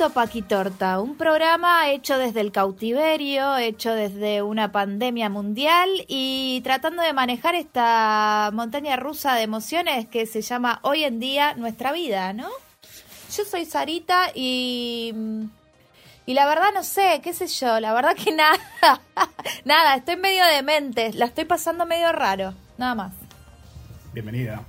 A Puto Paquitorta, un programa hecho desde el cautiverio, hecho desde una pandemia mundial y tratando de manejar esta montaña rusa de emociones que se llama hoy en día nuestra vida, ¿no? Yo soy Sarita y... Y la verdad no sé, qué sé yo, la verdad que nada, nada, estoy medio demente, la estoy pasando medio raro, nada más. Bienvenida.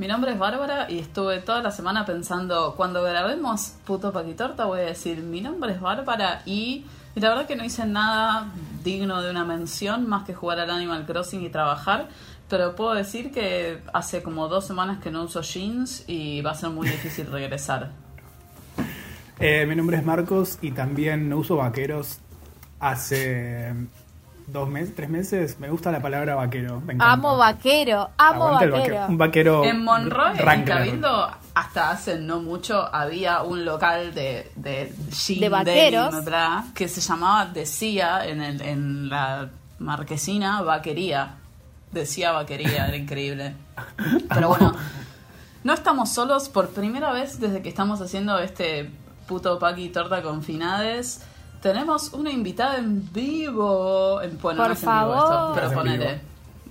Mi nombre es Bárbara y estuve toda la semana pensando, cuando grabemos Puto Paquitorta voy a decir, mi nombre es Bárbara y, la verdad que no hice nada digno de una mención más que jugar al Animal Crossing y trabajar, pero puedo decir que hace como dos semanas que no uso jeans y va a ser muy difícil regresar. Eh, mi nombre es Marcos y también no uso vaqueros hace dos meses, tres meses. Me gusta la palabra vaquero. Me. Amo vaquero, amo vaquero. vaquero. Un vaquero. En Monroe, en. Cabildo, hasta hace no mucho había un local de, de jean De vaqueros. que se llamaba, decía en, el, en la marquesina, vaquería. Decía vaquería, era increíble. Pero bueno, no estamos solos por primera vez desde que estamos haciendo este puto paqui torta con finades. Tenemos una invitada en vivo. En, bueno, Por no es en vivo esto, favor. pero ponele.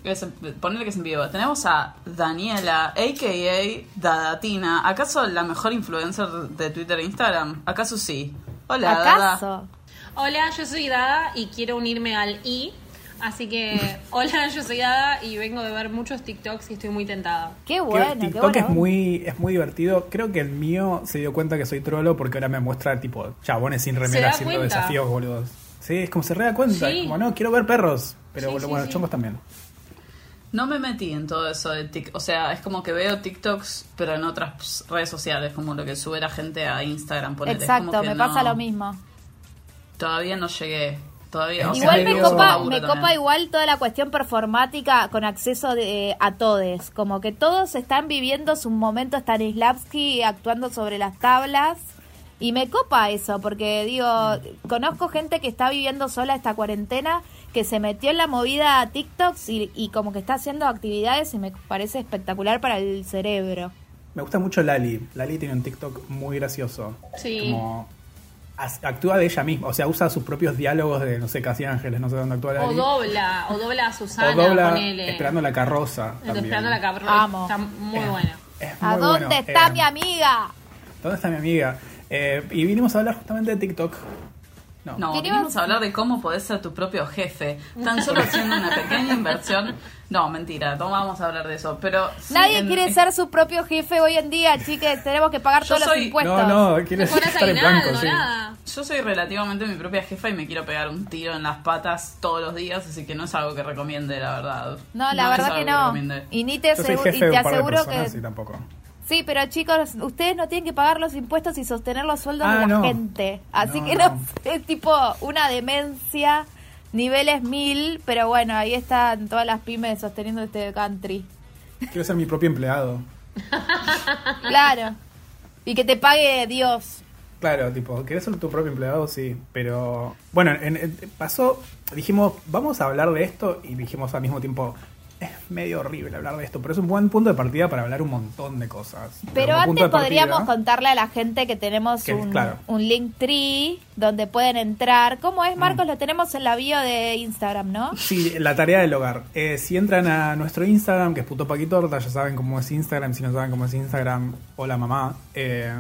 Es que es en vivo. Tenemos a Daniela, a.k.a. Dadatina. ¿Acaso la mejor influencer de Twitter e Instagram? ¿Acaso sí? Hola, Dada. ¿Acaso? Hola, yo soy Dada y quiero unirme al I. Así que, hola, yo soy Dada y vengo de ver muchos TikToks y estoy muy tentada. Qué bueno, qué TikTok bueno. es muy, es muy divertido. Creo que el mío se dio cuenta que soy trolo porque ahora me muestra tipo chabones sin remera haciendo cuenta. desafíos boludos. Sí, es como se re da cuenta. Sí. es Como no, quiero ver perros. Pero Sí, bueno, sí, bueno, sí. chongos también. No me metí en todo eso de TikTok. O sea, es como que veo TikToks, pero en otras redes sociales, como lo que sube la gente a Instagram. ponele. Es Exacto, como que me no- pasa lo mismo. Todavía no llegué. Todavía. o sea, Igual me copa, me también. copa igual toda la cuestión performática con acceso de, a todes. Como que todos están viviendo su momento Stanislavski actuando sobre las tablas. Y me copa eso, porque digo, conozco gente que está viviendo sola esta cuarentena, que se metió en la movida a TikToks y, y como que está haciendo actividades y me parece espectacular para el cerebro. Me gusta mucho Lali. Lali tiene un TikTok muy gracioso. Sí. Como actúa de ella misma. O sea, usa sus propios diálogos de, no sé, Casi Ángeles, no sé dónde actúa O dobla, o dobla a Susana, O dobla ponele. Esperando la carroza. De también. Esperando la carroza. Amo. Está muy Es- bueno. es ¿A dónde bueno. está Eh, mi amiga? ¿Dónde está mi amiga? Eh, y vinimos a hablar justamente de TikTok. No. No, Queríamos- vinimos a hablar de cómo podés ser tu propio jefe. Tan solo haciendo una pequeña inversión. No, mentira, no vamos a hablar de eso. Pero sí, Nadie en- quiere ser su propio jefe hoy en día, chicas. Tenemos que pagar Yo todos los impuestos. No, no, quiere No pones estar en blanco, sí. nada. Yo soy relativamente mi propia jefa y me quiero pegar un tiro en las patas todos los días, así que no es algo que recomiende, la verdad. No, la es verdad que no. y ni te, asegu- y te aseguro personas que... tampoco. Sí, pero chicos, ustedes no tienen que pagar los impuestos y sostener los sueldos Ah, de la no. gente. Así No, que no, es tipo una demencia, niveles mil, pero bueno, ahí están todas las pymes sosteniendo este country. Quiero ser mi propio empleado. Claro. Y que te pague Dios. Claro, tipo, ¿querés ser tu propio empleado? Sí, pero bueno, en- en- pasó, dijimos, vamos a hablar de esto y dijimos al mismo tiempo, es medio horrible hablar de esto, pero es un buen punto de partida para hablar un montón de cosas. Pero antes partida- podríamos contarle a la gente que tenemos Que, un, claro. un link tree donde pueden entrar. ¿Cómo es, Mm. Marcos? Lo tenemos en la bio de Instagram, ¿no? Sí, la tarea del hogar. Eh, si entran a nuestro Instagram, que es puto paquitorta, ya saben cómo es Instagram. Si no saben cómo es Instagram, hola mamá. Eh,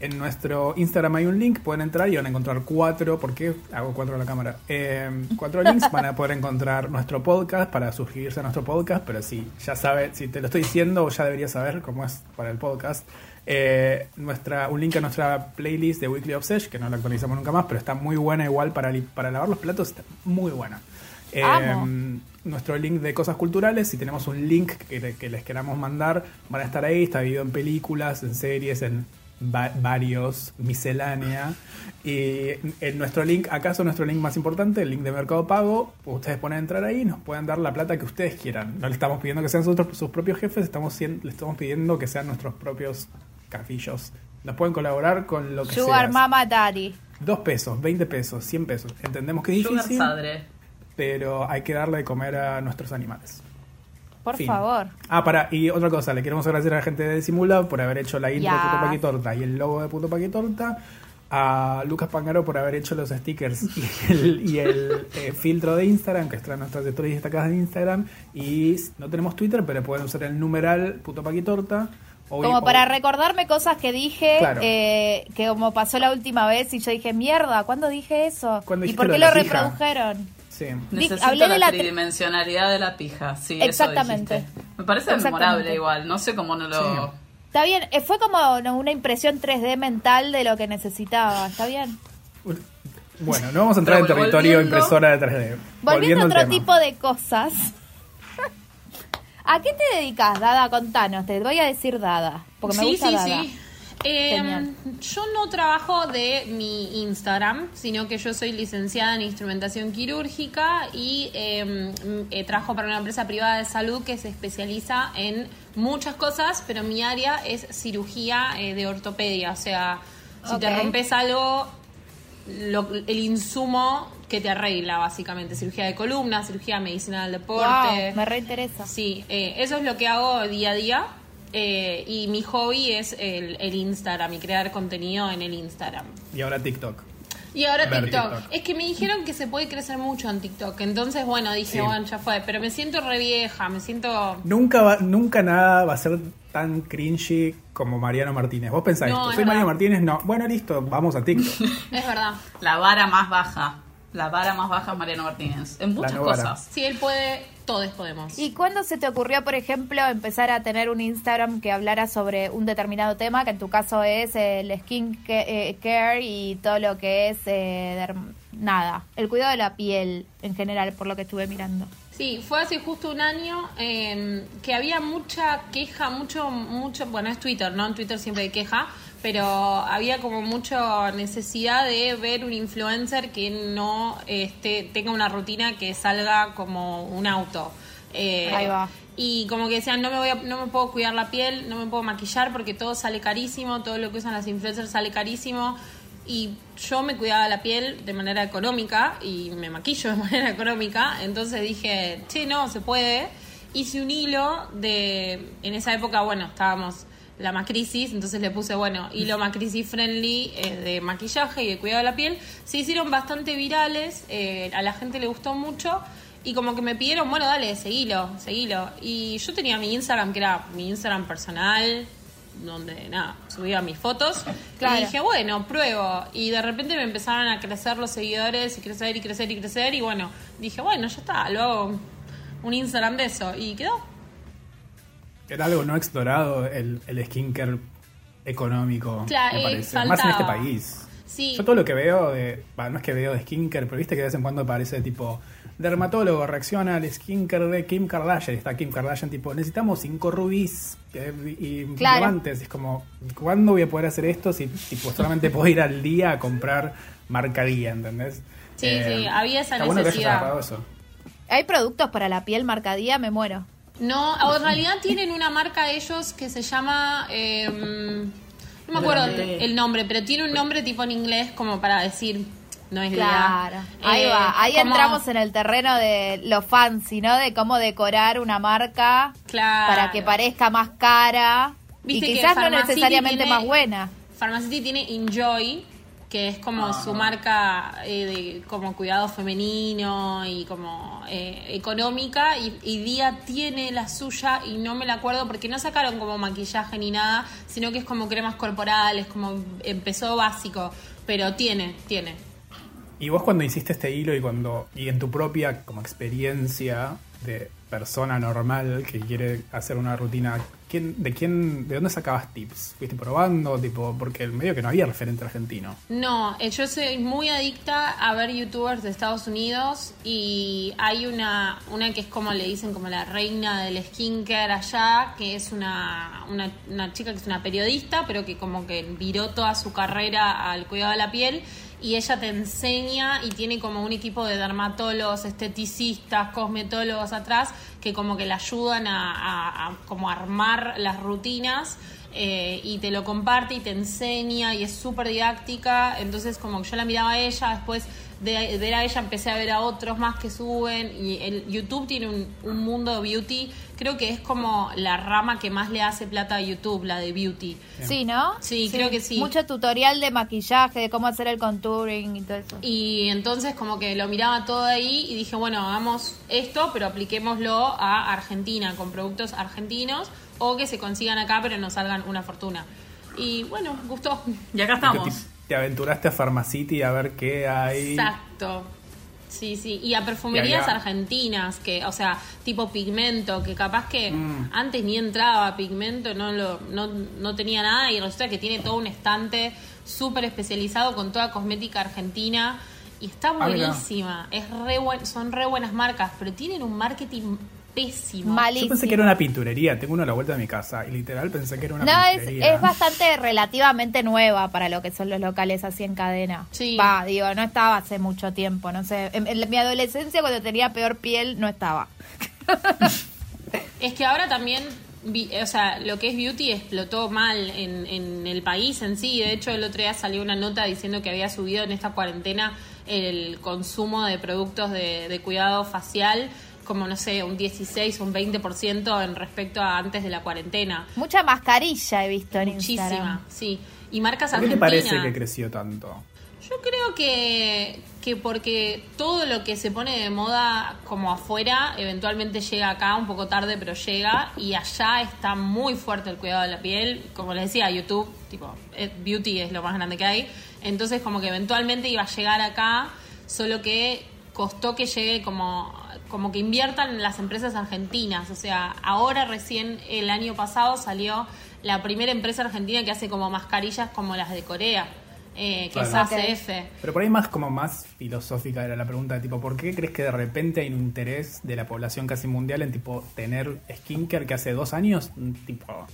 en nuestro Instagram hay un link, pueden entrar y van a encontrar cuatro, ¿por qué hago cuatro a la cámara? Eh, cuatro links, van a poder encontrar nuestro podcast para suscribirse a nuestro podcast, pero si ya sabe, si te lo estoy diciendo, ya deberías saber cómo es para el podcast. Eh, nuestra, un link a nuestra playlist de Weekly Obsession, que no la actualizamos nunca más, pero está muy buena igual para, li- para lavar los platos, está muy buena. Eh, Amo. nuestro link de cosas culturales, si tenemos un link que, que les queramos mandar, van a estar ahí, está dividido en películas, en series, en va- varios, miscelánea. Y en nuestro link, acaso nuestro link más importante, el link de Mercado Pago, ustedes pueden entrar ahí y nos pueden dar la plata que ustedes quieran. No le estamos pidiendo que sean sus, sus propios jefes, estamos le estamos pidiendo que sean nuestros propios cafillos. Nos pueden colaborar con lo que Sugar sea. Mama Daddy. Dos pesos, 20 pesos, 100 pesos. Entendemos que es Sugar difícil, Sadre. pero hay que darle de comer a nuestros animales. Por Fin. favor. Ah, para, y otra cosa, le queremos agradecer a la gente de Simula por haber hecho la intro de Puto Paquitorta y el logo de Puto Paquitorta. A Lucas Pangaro por haber hecho los stickers y el, y el, eh, filtro de Instagram, que está en nuestras historias destacadas de Instagram. Y no tenemos Twitter, pero pueden usar el numeral Puto Paquitorta. O- Como para recordarme cosas que dije, Claro. eh, que como pasó la última vez y yo dije, mierda, ¿cuándo dije eso? ¿Cuándo ¿Y por lo qué lo pija? reprodujeron? Sí. Necesito hablé de la, tri- tridimensionalidad de la pija. Sí, Exactamente. Eso. Me parece Exactamente. memorable igual. No sé cómo no lo. Sí. Está bien, eh, fue como no, una impresión 3D mental de lo que necesitaba, ¿está bien? Bueno, no vamos a entrar en territorio impresora de 3D. Volviendo a otro tema. tipo de cosas. ¿A qué te dedicas, Dada? Contanos, te voy a decir Dada, porque me sí, gusta sí, Dada. sí. Eh, Genial. yo no trabajo de mi Instagram, sino que yo soy licenciada en instrumentación quirúrgica y eh, eh, trabajo para una empresa privada de salud que se especializa en muchas cosas, pero mi área es cirugía eh, de ortopedia. O sea, si te rompes algo, lo- el insumo que te arregla, básicamente. Cirugía de columna, cirugía de medicina del deporte. Wow, me reinteresa. Sí, eh, eso es lo que hago día a día. Eh, y mi hobby es el, el Instagram y crear contenido en el Instagram. Y ahora TikTok. Y ahora TikTok. TikTok. Es que me dijeron que se puede crecer mucho en TikTok. Entonces, bueno, dije, Sí. bueno, ya fue. Pero me siento re vieja, me siento... Nunca, va- nunca nada va a ser tan cringy como Mariano Martínez. Vos pensás No, esto, es soy Mariano verdad. Martínez, no. Bueno, listo, vamos a TikTok. Es verdad. La vara más baja. La vara más baja es Mariano Martínez. En muchas no cosas. Si él puede, todos podemos. ¿Y cuándo se te ocurrió, por ejemplo, empezar a tener un Instagram que hablara sobre un determinado tema, que en tu caso es el skin eh, care y todo lo que es eh, nada, el cuidado de la piel en general, por lo que estuve mirando? Sí, fue hace justo un año eh, que había mucha queja, mucho, mucho, bueno, es Twitter, ¿no? En Twitter siempre hay queja, pero había como mucha necesidad de ver un influencer que no este, tenga una rutina que salga como un auto. Eh, Ahí va. Y como que decían, no me, voy a- no me puedo cuidar la piel, no me puedo maquillar porque todo sale carísimo, todo lo que usan las influencers sale carísimo. Y yo me cuidaba la piel de manera económica y me maquillo de manera económica. Entonces dije, che, no, se puede. Hice un hilo de. En esa época, bueno, estábamos la macrisis, entonces le puse, bueno, hilo macrisis friendly eh, de maquillaje y de cuidado de la piel. Se hicieron bastante virales, eh, a la gente le gustó mucho. Y como que me pidieron, bueno, dale, seguilo, seguilo. Y yo tenía mi Instagram, que era mi Instagram personal, donde nada, subía mis fotos. Claro. Y dije, bueno, pruebo. Y de repente me empezaron a crecer los seguidores y crecer y crecer y crecer. Y bueno, dije, bueno, ya está, lo hago un Instagram de eso. Y quedó. Era algo no explorado el, el skincare económico, Claro, me eh, parece. Más en este país. Sí. Yo todo lo que veo de. bah, no es que veo de skincare, pero viste que de vez en cuando aparece tipo. Dermatólogo reacciona al skincare de Kim Kardashian. Está Kim Kardashian tipo, necesitamos cinco rubíes eh, y Claro. es como, ¿cuándo voy a poder hacer esto si tipo solamente puedo ir al día a comprar marca día, ¿entendés? Eh, Sí, sí, había esa está bueno que necesidad. eso. ¿Hay productos para la piel marcadía? Me muero. No, en realidad tienen una marca ellos que se llama. eh, no me acuerdo Grande. el nombre, pero tiene un nombre tipo en inglés como para decir no es Claro, ahí Eh, va, ahí entramos en el terreno de lo fancy, ¿no? De cómo decorar una marca Claro. para que parezca más cara y Viste quizás no necesariamente tiene- más buena. Pharmacity tiene Enjoy, que es como Ah. su marca eh, de como cuidado femenino y como eh, económica y, y Día tiene la suya y no me la acuerdo porque no sacaron como maquillaje ni nada, sino que es como cremas corporales, como empezó básico, pero tiene, tiene. Y vos cuando hiciste este hilo y cuando y en tu propia como experiencia de persona normal que quiere hacer una rutina, ¿quién, de quién, de dónde sacabas tips? ¿Fuiste probando, tipo, porque el medio que no había referente argentino? No, eh, yo soy muy adicta a ver youtubers de Estados Unidos y hay una, una que es como le dicen como la reina del skincare allá, que es una, una, una chica que es una periodista, pero que como que viró toda su carrera al cuidado de la piel y ella te enseña y tiene como un equipo de dermatólogos, esteticistas, cosmetólogos atrás que como que le ayudan a, a- como armar las rutinas eh, y te lo comparte y te enseña y es súper didáctica. Entonces, como que yo la miraba a ella, después de ver a ella empecé a ver a otros más que suben. Y el YouTube tiene un, un mundo de beauty. Creo que es como la rama que más le hace plata a YouTube, la de beauty. Sí, ¿no? Sí, creo que sí. Mucho tutorial de maquillaje, de cómo hacer el contouring y todo eso. Y entonces como que lo miraba todo ahí y dije, bueno, hagamos esto, pero apliquémoslo a Argentina, con productos argentinos, o que se consigan acá, pero nos salgan una fortuna. Y bueno, gustó. Y acá ¿Te, estamos. Te aventuraste a Pharmacity a ver qué hay? Exacto. Sí, sí. Y a perfumerías Y argentinas, que, o sea, tipo pigmento, que capaz que Mm. antes ni entraba pigmento, no, lo, no, no tenía nada, y resulta que tiene todo un estante súper especializado con toda cosmética argentina. Y está Ah, buenísima. es re buen- son re buenas marcas, pero tienen un marketing pésimo. Malísimo. Yo pensé que era una pinturería, tengo uno a la vuelta de mi casa y literal pensé que era una No, es, pinturería. es bastante relativamente nueva para lo que son los locales así en cadena. Sí. Va, digo, no estaba hace mucho tiempo, no sé. En, en mi adolescencia, cuando tenía peor piel, no estaba. Es que ahora también, vi- o sea, lo que es beauty explotó mal en, en el país en sí. De hecho, el otro día salió una nota diciendo que había subido en esta cuarentena el consumo de productos de, de cuidado facial como, no sé, un 16 o un 20% en respecto a antes de la cuarentena. Mucha mascarilla he visto en Muchísima, Instagram. sí. Y marcas ¿Por qué te parece que creció tanto? Yo creo que, que porque todo lo que se pone de moda como afuera, eventualmente llega acá un poco tarde, pero llega. Y allá está muy fuerte el cuidado de la piel. Como les decía, YouTube, tipo, eh, beauty es lo más grande que hay. Entonces, como que eventualmente iba a llegar acá, solo que costó que llegue como, como que inviertan en las empresas argentinas. O sea, ahora recién el año pasado salió la primera empresa argentina que hace como mascarillas como las de Corea. eh, que Claro. es ACF. Pero por ahí más como más filosófica era la pregunta de tipo, ¿por qué crees que de repente hay un interés de la población casi mundial en tipo tener skincare que hace dos años tipo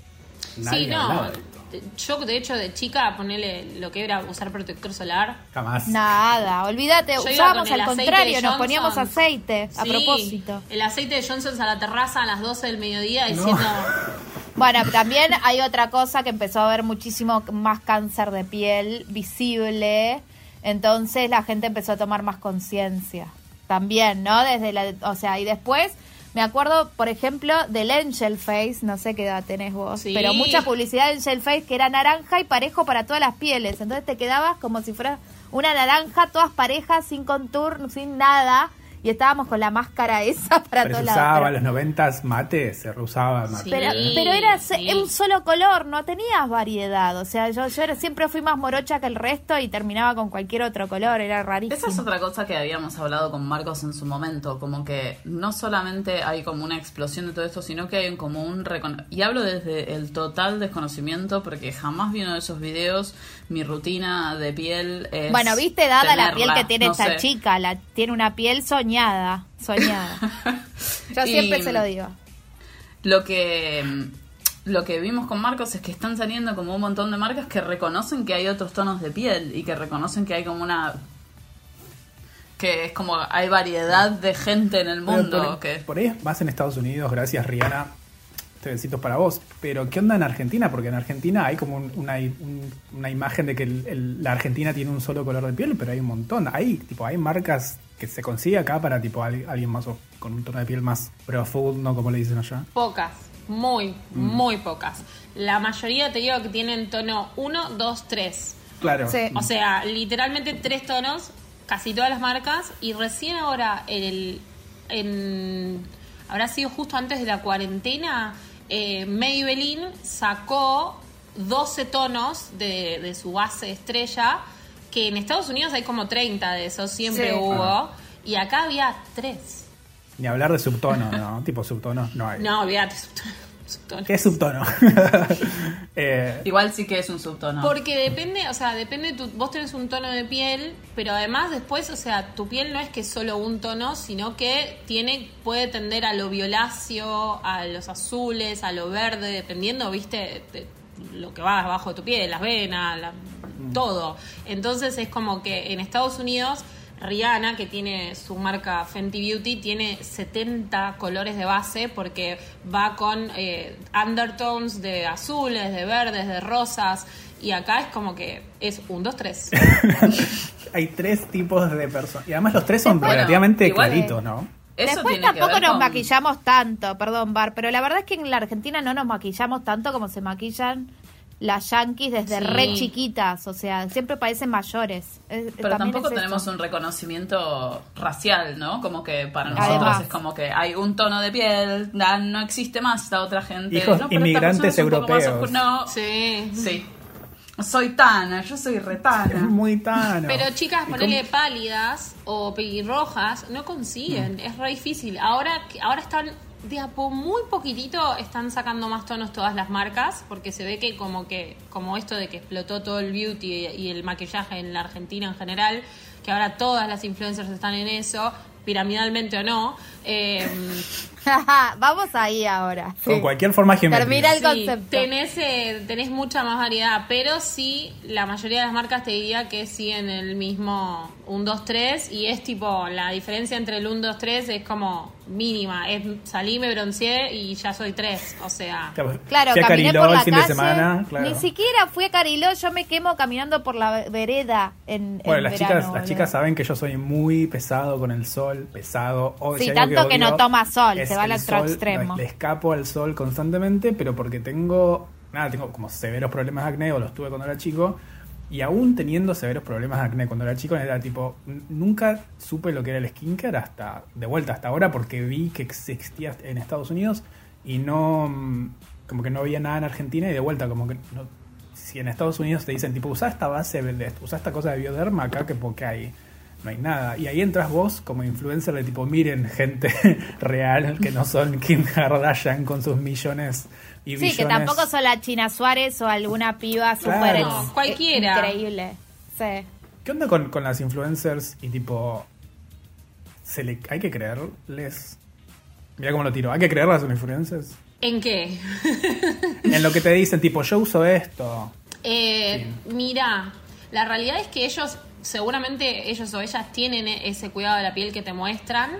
nadie sí, no. hablaba de esto? Yo, de hecho, de chica, ponerle lo que era usar protector solar. Jamás. Nada, olvídate, usábamos al contrario, nos poníamos aceite, a Sí, propósito. El aceite de Johnson a la terraza a las 12 del mediodía No. diciendo. Bueno, también hay otra cosa que empezó a haber muchísimo más cáncer de piel visible, entonces la gente empezó a tomar más conciencia. También, ¿no? Desde la, o sea, y después me acuerdo, por ejemplo, del Angel Face, no sé qué edad tenés vos, Sí. pero mucha publicidad de Angel Face que era naranja y parejo para todas las pieles, entonces te quedabas como si fuera una naranja, todas parejas, sin contour, sin nada, y estábamos con la máscara esa para Pero todos se lados. usaba los noventas mate, se reusaba mate. Sí. pero, pero era sí. un solo color, no tenías variedad. O sea, yo, yo era- siempre fui más morocha que el resto y terminaba con cualquier otro color, era rarísimo. Esa es otra cosa que habíamos hablado con Marcos en su momento, como que no solamente hay como una explosión de todo esto, sino que hay un- como un recono- y hablo desde el total desconocimiento porque jamás vi uno de esos videos, mi rutina de piel es Bueno, viste, dada la piel que tiene no esta sé. chica, la, tiene una piel soñada, soñada. Yo Y- siempre se lo digo. Lo que lo que vimos con Marcos es que están saliendo como un montón de marcas que reconocen que hay otros tonos de piel y que reconocen que hay como una que es como hay variedad de gente en el mundo por, que por ahí es más en Estados Unidos, gracias Rihanna, este besito es para vos. Pero, ¿qué onda en Argentina? Porque en Argentina hay como un- una, un- una imagen de que el- el- la Argentina tiene un solo color de piel, pero hay un montón. Hay, tipo, hay marcas que se consigue acá para tipo al- alguien más o- con un tono de piel más profundo, como le dicen allá. Pocas, muy, muy pocas. La mayoría te digo que tienen tono 1, 2, 3. Claro. Sí. O sea, literalmente tres tonos, casi todas las marcas, y recién ahora, el, en, habrá sido justo antes de la cuarentena, eh, Maybelline sacó 12 tonos de, de su base estrella, que en Estados Unidos hay como 30 de esos, siempre Sí. hubo, y acá había 3. Ni hablar de subtono, ¿no? tipo subtono, no hay. No, olvídate, subtonos. ¿Qué es subtono? Eh, Igual sí que es un subtono. Porque depende, o sea, depende, tu, vos tenés un tono de piel, pero además después, o sea, tu piel no es que es solo un tono, sino que tiene, puede tender a lo violáceo, a los azules, a lo verde, dependiendo, viste, de lo que va abajo de tu piel, las venas, la- todo. Entonces es como que en Estados Unidos, Rihanna, que tiene su marca Fenty Beauty, tiene 70 colores de base porque va con eh, undertones de azules, de verdes, de rosas. Y acá es como que es un, dos, tres. hay tres tipos de personas. Y además los tres son Bueno, relativamente igual- claritos, ¿no? Eso Después tiene que tampoco ver nos con- maquillamos tanto, perdón, Bar, pero la verdad es que en la Argentina no nos maquillamos tanto como se maquillan las yankees desde Sí. re chiquitas, o sea, siempre parecen mayores. Es- Pero tampoco es tenemos un reconocimiento racial, ¿no? Como que para nosotros Además. es como que hay un tono de piel, no existe más esta otra gente. Hijos no, inmigrantes europeos. No, Sí. sí. Soy Tana, yo soy Es retana. muy tano. Pero chicas, ¿Y ponele cómo- pálidas o pelirrojas, no consiguen, es re difícil. Ahora, ahora están de a po- muy poquitito están sacando más tonos todas las marcas, porque se ve que como que, como esto de que explotó todo el beauty y el maquillaje en la Argentina en general, que ahora todas las influencers están en eso, piramidalmente o no. Eh, Vamos ahí ahora. Con sí. cualquier forma geométrica. Termina el Sí, concepto. tenés, eh, tenés mucha más variedad, pero sí, la mayoría de las marcas te diría que siguen el mismo 1, 2, 3 y es tipo, la diferencia entre el 1, 2, 3 es como mínima. Es salí, me bronceé y ya soy 3, o sea... Claro, fui a caminé Cariló por la el fin calle. de semana. Claro. Ni siquiera fui a Cariló, yo me quemo caminando por la vereda en, Bueno, en las verano, chicas, las chicas saben que yo soy muy pesado con el sol, pesado. O Sí, si hay que no toma sol, se va al otro sol. extremo. Le escapo al sol constantemente, pero porque tengo, nada, tengo como severos problemas de acné, o los tuve cuando era chico. Y aún teniendo severos problemas de acné cuando era chico, era tipo, nunca supe lo que era el skincare hasta, de vuelta hasta ahora, porque vi que existía en Estados Unidos y no, mm, como que no había nada en Argentina y de vuelta, como que no, si en Estados Unidos te dicen, tipo, usa esta base, usa esta cosa de bioderma acá, que porque hay, no hay nada. Y ahí entras vos como influencer de tipo, miren, gente real, que no son Kim Kardashian con sus millones y Sí, billones. que tampoco son la China Suárez o alguna piba súper Claro. No, cualquiera. increíble. Sí. ¿Qué onda con, con las influencers y tipo, se le, hay que creerles? Mira cómo lo tiro, ¿hay que creerlas a los influencers? ¿En qué? En lo que te dicen, tipo, yo uso esto. Eh, mira, la realidad es que ellos, seguramente ellos o ellas tienen ese cuidado de la piel que te muestran,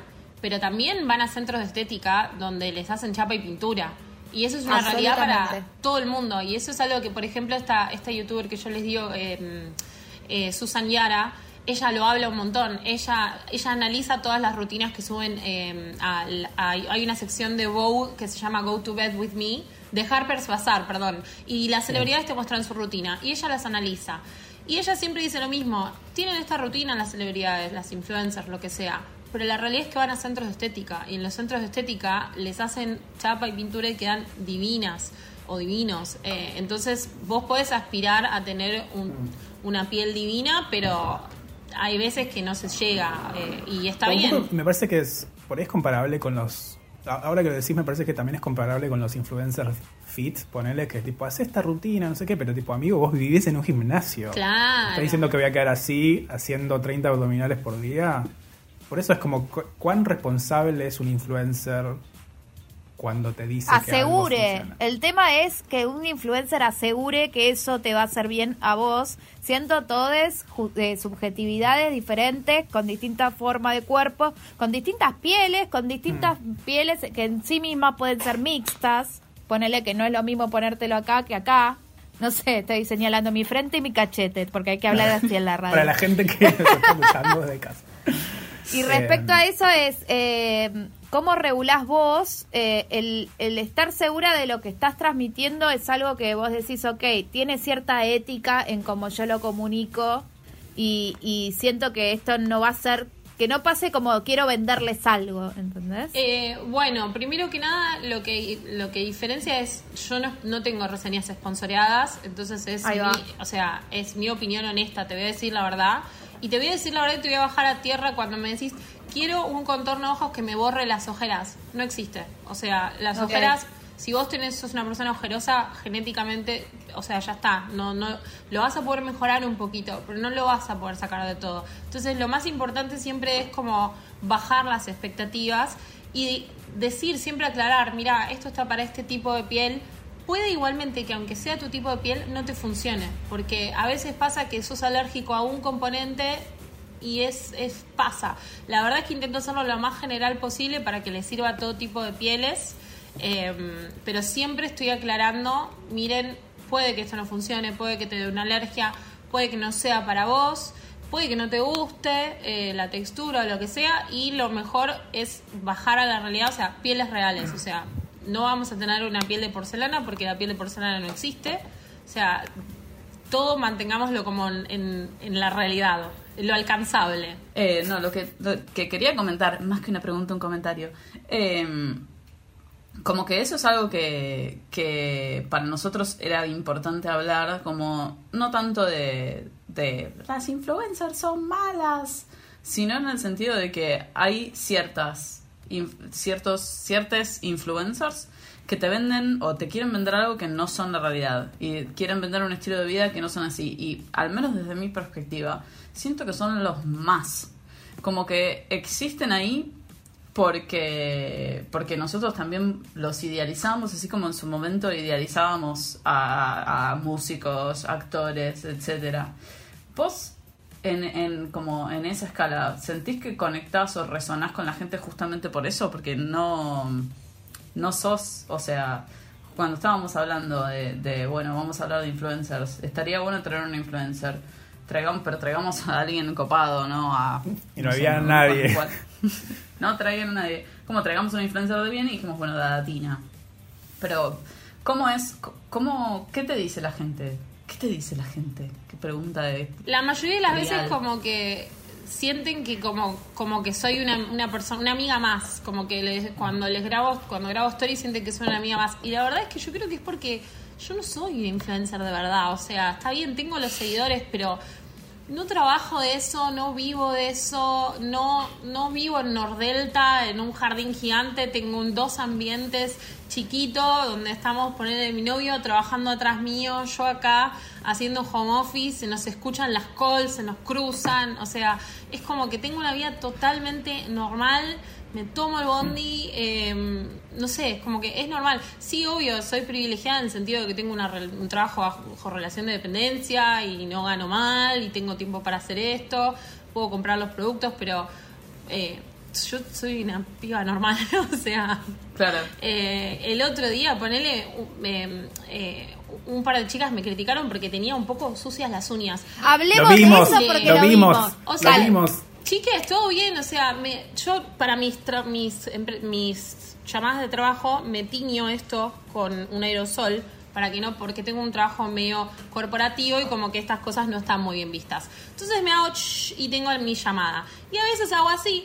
pero también van a centros de estética donde les hacen chapa y pintura. Y eso es una realidad para todo el mundo. Y eso es algo que, por ejemplo, esta, esta youtuber que yo les digo, eh, eh, Susan Yara, ella lo habla un montón. Ella, ella analiza todas las rutinas que suben. eh, a- hay una sección de Vogue que se llama Go to Bed with Me, de Harper's Bazaar, perdón. Y las celebridades te muestran su rutina y ella las analiza. Y ella siempre dice lo mismo. Tienen esta rutina las celebridades, las influencers, lo que sea. Pero la realidad es que van a centros de estética. Y en los centros de estética les hacen chapa y pintura y quedan divinas o divinos. Eh, entonces vos podés aspirar a tener un- una piel divina, pero hay veces que no se llega. eh, y está bien. Me parece que es, por ahí es comparable con los... Ahora que lo decís, me parece que también es comparable con los influencers fit, ponele que tipo, hace esta rutina, no sé qué, pero tipo, amigo, vos vivís en un gimnasio. Claro. ¿Estás diciendo que voy a quedar así, haciendo 30 abdominales por día? Por eso es como, cu- ¿cuán responsable es un influencer cuando te dice que algo Asegure. El tema es que un influencer asegure que eso te va a hacer bien a vos, siendo todas ju- eh, subjetividades diferentes, con distintas formas de cuerpo, con distintas pieles, con distintas Mm. pieles que en sí mismas pueden ser mixtas. ponele que no es lo mismo ponértelo acá que acá. No sé, estoy señalando mi frente y mi cachete, porque hay que hablar así en la radio. Para la gente que está escuchando desde casa. Y respecto a eso es, eh, ¿cómo regulás vos eh, el, el estar segura de lo que estás transmitiendo? Es algo que vos decís, ok, tiene cierta ética en cómo yo lo comunico y, y siento que esto no va a ser, que no pase como quiero venderles algo, ¿entendés? Eh, bueno, primero que nada, lo que lo que diferencia es, yo no, no tengo reseñas esponsoreadas, entonces es mi, o sea, es mi opinión honesta, te voy a decir la verdad. Y te voy a decir la verdad te voy a bajar a tierra cuando me decís, quiero un contorno de ojos que me borre las ojeras. No existe. O sea, las ojeras, si vos tenés, sos una persona ojerosa, genéticamente, o sea, ya está. No, no, lo vas a poder mejorar un poquito, pero no lo vas a poder sacar de todo. Entonces, lo más importante siempre es como bajar las expectativas y decir, siempre aclarar, mira, esto está para este tipo de piel. Puede igualmente que aunque sea tu tipo de piel no te funcione, porque a veces pasa que sos alérgico a un componente y es, es pasa. La verdad es que intento hacerlo lo más general posible para que le sirva a todo tipo de pieles, eh, pero siempre estoy aclarando, miren, puede que esto no funcione, puede que te dé una alergia, puede que no sea para vos, puede que no te guste eh, la textura o lo que sea, y lo mejor es bajar a la realidad, o sea, pieles reales, o sea, no vamos a tener una piel de porcelana porque la piel de porcelana no existe, o sea, todo mantengámoslo como en, en- la realidad, lo alcanzable. Eh, no, lo que, que quería comentar, más que una pregunta, un comentario. Eh, como que eso es algo que, que para nosotros era importante hablar, como no tanto de, de las influencers son malas, sino en el sentido de que hay ciertas, ciertos, ciertas influencers que te venden o te quieren vender algo que no son la realidad y quieren vender un estilo de vida que no son así. Y al menos desde mi perspectiva, siento que son los más. Como que existen ahí porque, porque nosotros también los idealizamos, así como en su momento idealizábamos a, a músicos, actores, etcétera. Vos, en, en, como en esa escala, ¿sentís que conectás o resonás con la gente justamente por eso? Porque no, no sos, o sea, cuando estábamos hablando de, de, bueno, vamos a hablar de influencers, estaría bueno traer un influencer. Traigamos, pero traigamos a alguien copado, ¿no? A, Y no había nadie. Cual- no traigan a nadie. Como traigamos un influencer de bien y dijimos, bueno, la datina. Pero, ¿cómo es? ¿Cómo, ¿Qué te dice la gente? ¿Qué te dice la gente? ¿Qué pregunta de...? La mayoría de las veces como que sienten que como como que soy una, una persona una amiga más como que les- cuando les grabo cuando grabo stories sienten que soy una amiga más y la verdad es que yo creo que es porque yo no soy una influencer de verdad o sea está bien tengo los seguidores pero no trabajo de eso, no vivo de eso, no, no vivo en Nordelta, en un jardín gigante, tengo un, dos ambientes chiquitos donde estamos, poner mi novio trabajando atrás mío, yo acá haciendo home office, se nos escuchan las calls, se nos cruzan, o sea, es como que tengo una vida totalmente normal, me tomo el bondi, eh, no sé, es como que es normal. Sí, obvio, soy privilegiada en el sentido de que tengo una un trabajo bajo relación de dependencia y no gano mal y tengo tiempo para hacer esto, puedo comprar los productos, pero eh, yo soy una piba normal, o sea... Claro. Eh, el otro día, ponele, eh, eh, un par de chicas me criticaron porque tenía un poco sucias las uñas. Hablemos Lo vimos, de eso porque lo lo, vimos. vimos. O Lo vimos. Chicas, todo bien, o sea, me, yo para mis, tra- mis, mis llamadas de trabajo me tiño esto con un aerosol para que no, porque tengo un trabajo medio corporativo y como que estas cosas no están muy bien vistas. Entonces me hago y tengo mi llamada. Y a veces hago así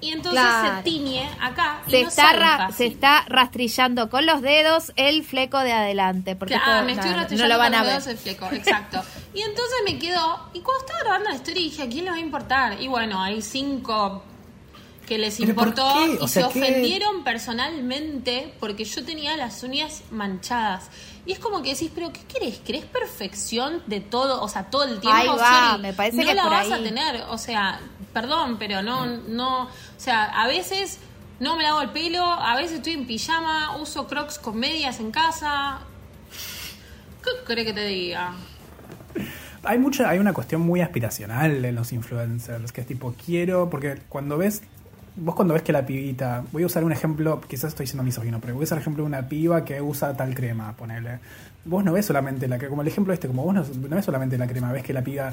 y entonces Claro. se tiñe acá y Se, no está ra- se está rastrillando con los dedos el fleco de adelante. Porque Claro, esto- me estoy no, no rastrillando lo van con a los ver. dedos el fleco, exacto. y entonces me quedó, y cuando estaba grabando la historia dije, ¿a quién le va a importar? Y bueno, hay cinco que les ¿Pero por importó y sea, se ¿qué? ofendieron personalmente porque yo tenía las uñas manchadas. Y es como que decís, ¿pero qué querés? ¿Querés perfección de todo? O sea, todo el tiempo. Ahí va, Sorry, me parece no que la por vas a tener. O sea, perdón, pero no, no. O sea, a veces no me lavo el pelo, a veces estoy en pijama, uso crocs con medias en casa. ¿Qué crees que te diga? Hay mucha, hay una cuestión muy aspiracional en los influencers, que es tipo, quiero, porque cuando ves vos cuando ves que la pibita, voy a usar un ejemplo, quizás estoy siendo misógino, pero voy a usar el ejemplo de una piba que usa tal crema, ponele. Vos no ves solamente la crema, como el ejemplo este, como vos no, no ves solamente la crema, ves que la piba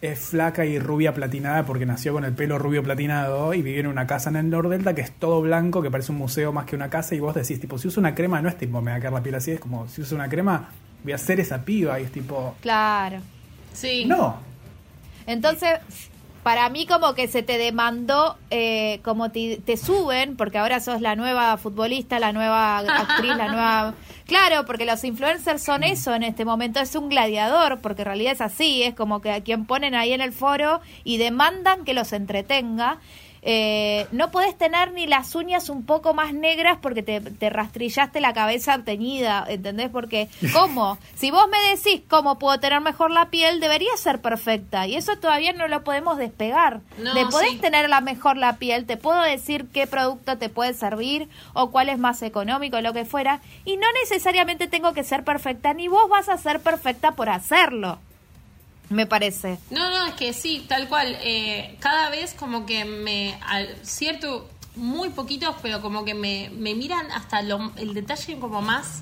es flaca y rubia platinada porque nació con el pelo rubio platinado y vive en una casa en el Nordelta que es todo blanco, que parece un museo más que una casa y vos decís, tipo, si uso una crema no es tipo, me va a quedar la piel así, es como, si uso una crema voy a ser esa piba y es tipo, Claro. Sí. no, Entonces, para mí como que se te demandó, eh, como te, te suben, porque ahora sos la nueva futbolista, la nueva actriz, la nueva... Claro, porque los influencers son eso en este momento, es un gladiador, porque en realidad es así, es como que a quien ponen ahí en el foro y demandan que los entretenga. Eh, no podés tener ni las uñas un poco más negras porque te, te rastrillaste la cabeza teñida, ¿entendés? Porque, ¿cómo? Si vos me decís cómo puedo tener mejor la piel, debería ser perfecta. Y eso todavía no lo podemos despegar. No, de podés sí. tener la mejor la piel, te puedo decir qué producto te puede servir o cuál es más económico, lo que fuera. Y no necesariamente tengo que ser perfecta, ni vos vas a ser perfecta por hacerlo. Me parece. No, no, es que sí, tal cual. Eh, cada vez como que me, al cierto, muy poquitos, pero como que me, me miran hasta lo- el detalle como más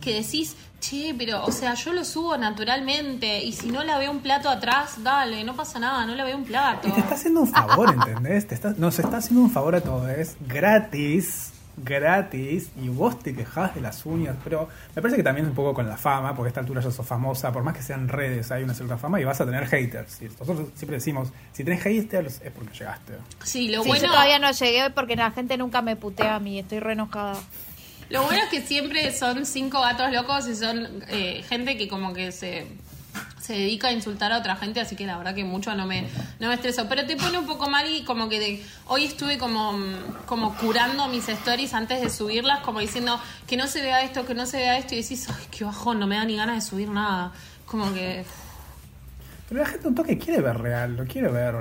que decís, che, pero, o sea, yo lo subo naturalmente y si no la veo un plato atrás, dale, no pasa nada, no la veo un plato. Y te está haciendo un favor, ¿entendés? Te está- nos está haciendo un favor a todos, es gratis, gratis, y vos te quejás de las uñas, pero me parece que también un poco con la fama, porque a esta altura ya sos famosa, por más que sean redes, hay una cierta fama y vas a tener haters. Y nosotros siempre decimos, si tenés haters es porque llegaste. Sí, lo Sí, bueno... yo todavía no llegué porque la gente nunca me putea a mí, estoy re enojada. Lo bueno es que siempre son cinco gatos locos y son eh, gente que como que se, se dedica a insultar a otra gente, así que la verdad que mucho no me, no me estreso. Pero te pone un poco mal y como que de- hoy estuve como, como curando mis stories antes de subirlas, como diciendo que no se vea esto, que no se vea esto, y decís, ay, qué bajón, no me da ni ganas de subir nada. Como que... Pero la gente un toque quiere ver real, lo quiere ver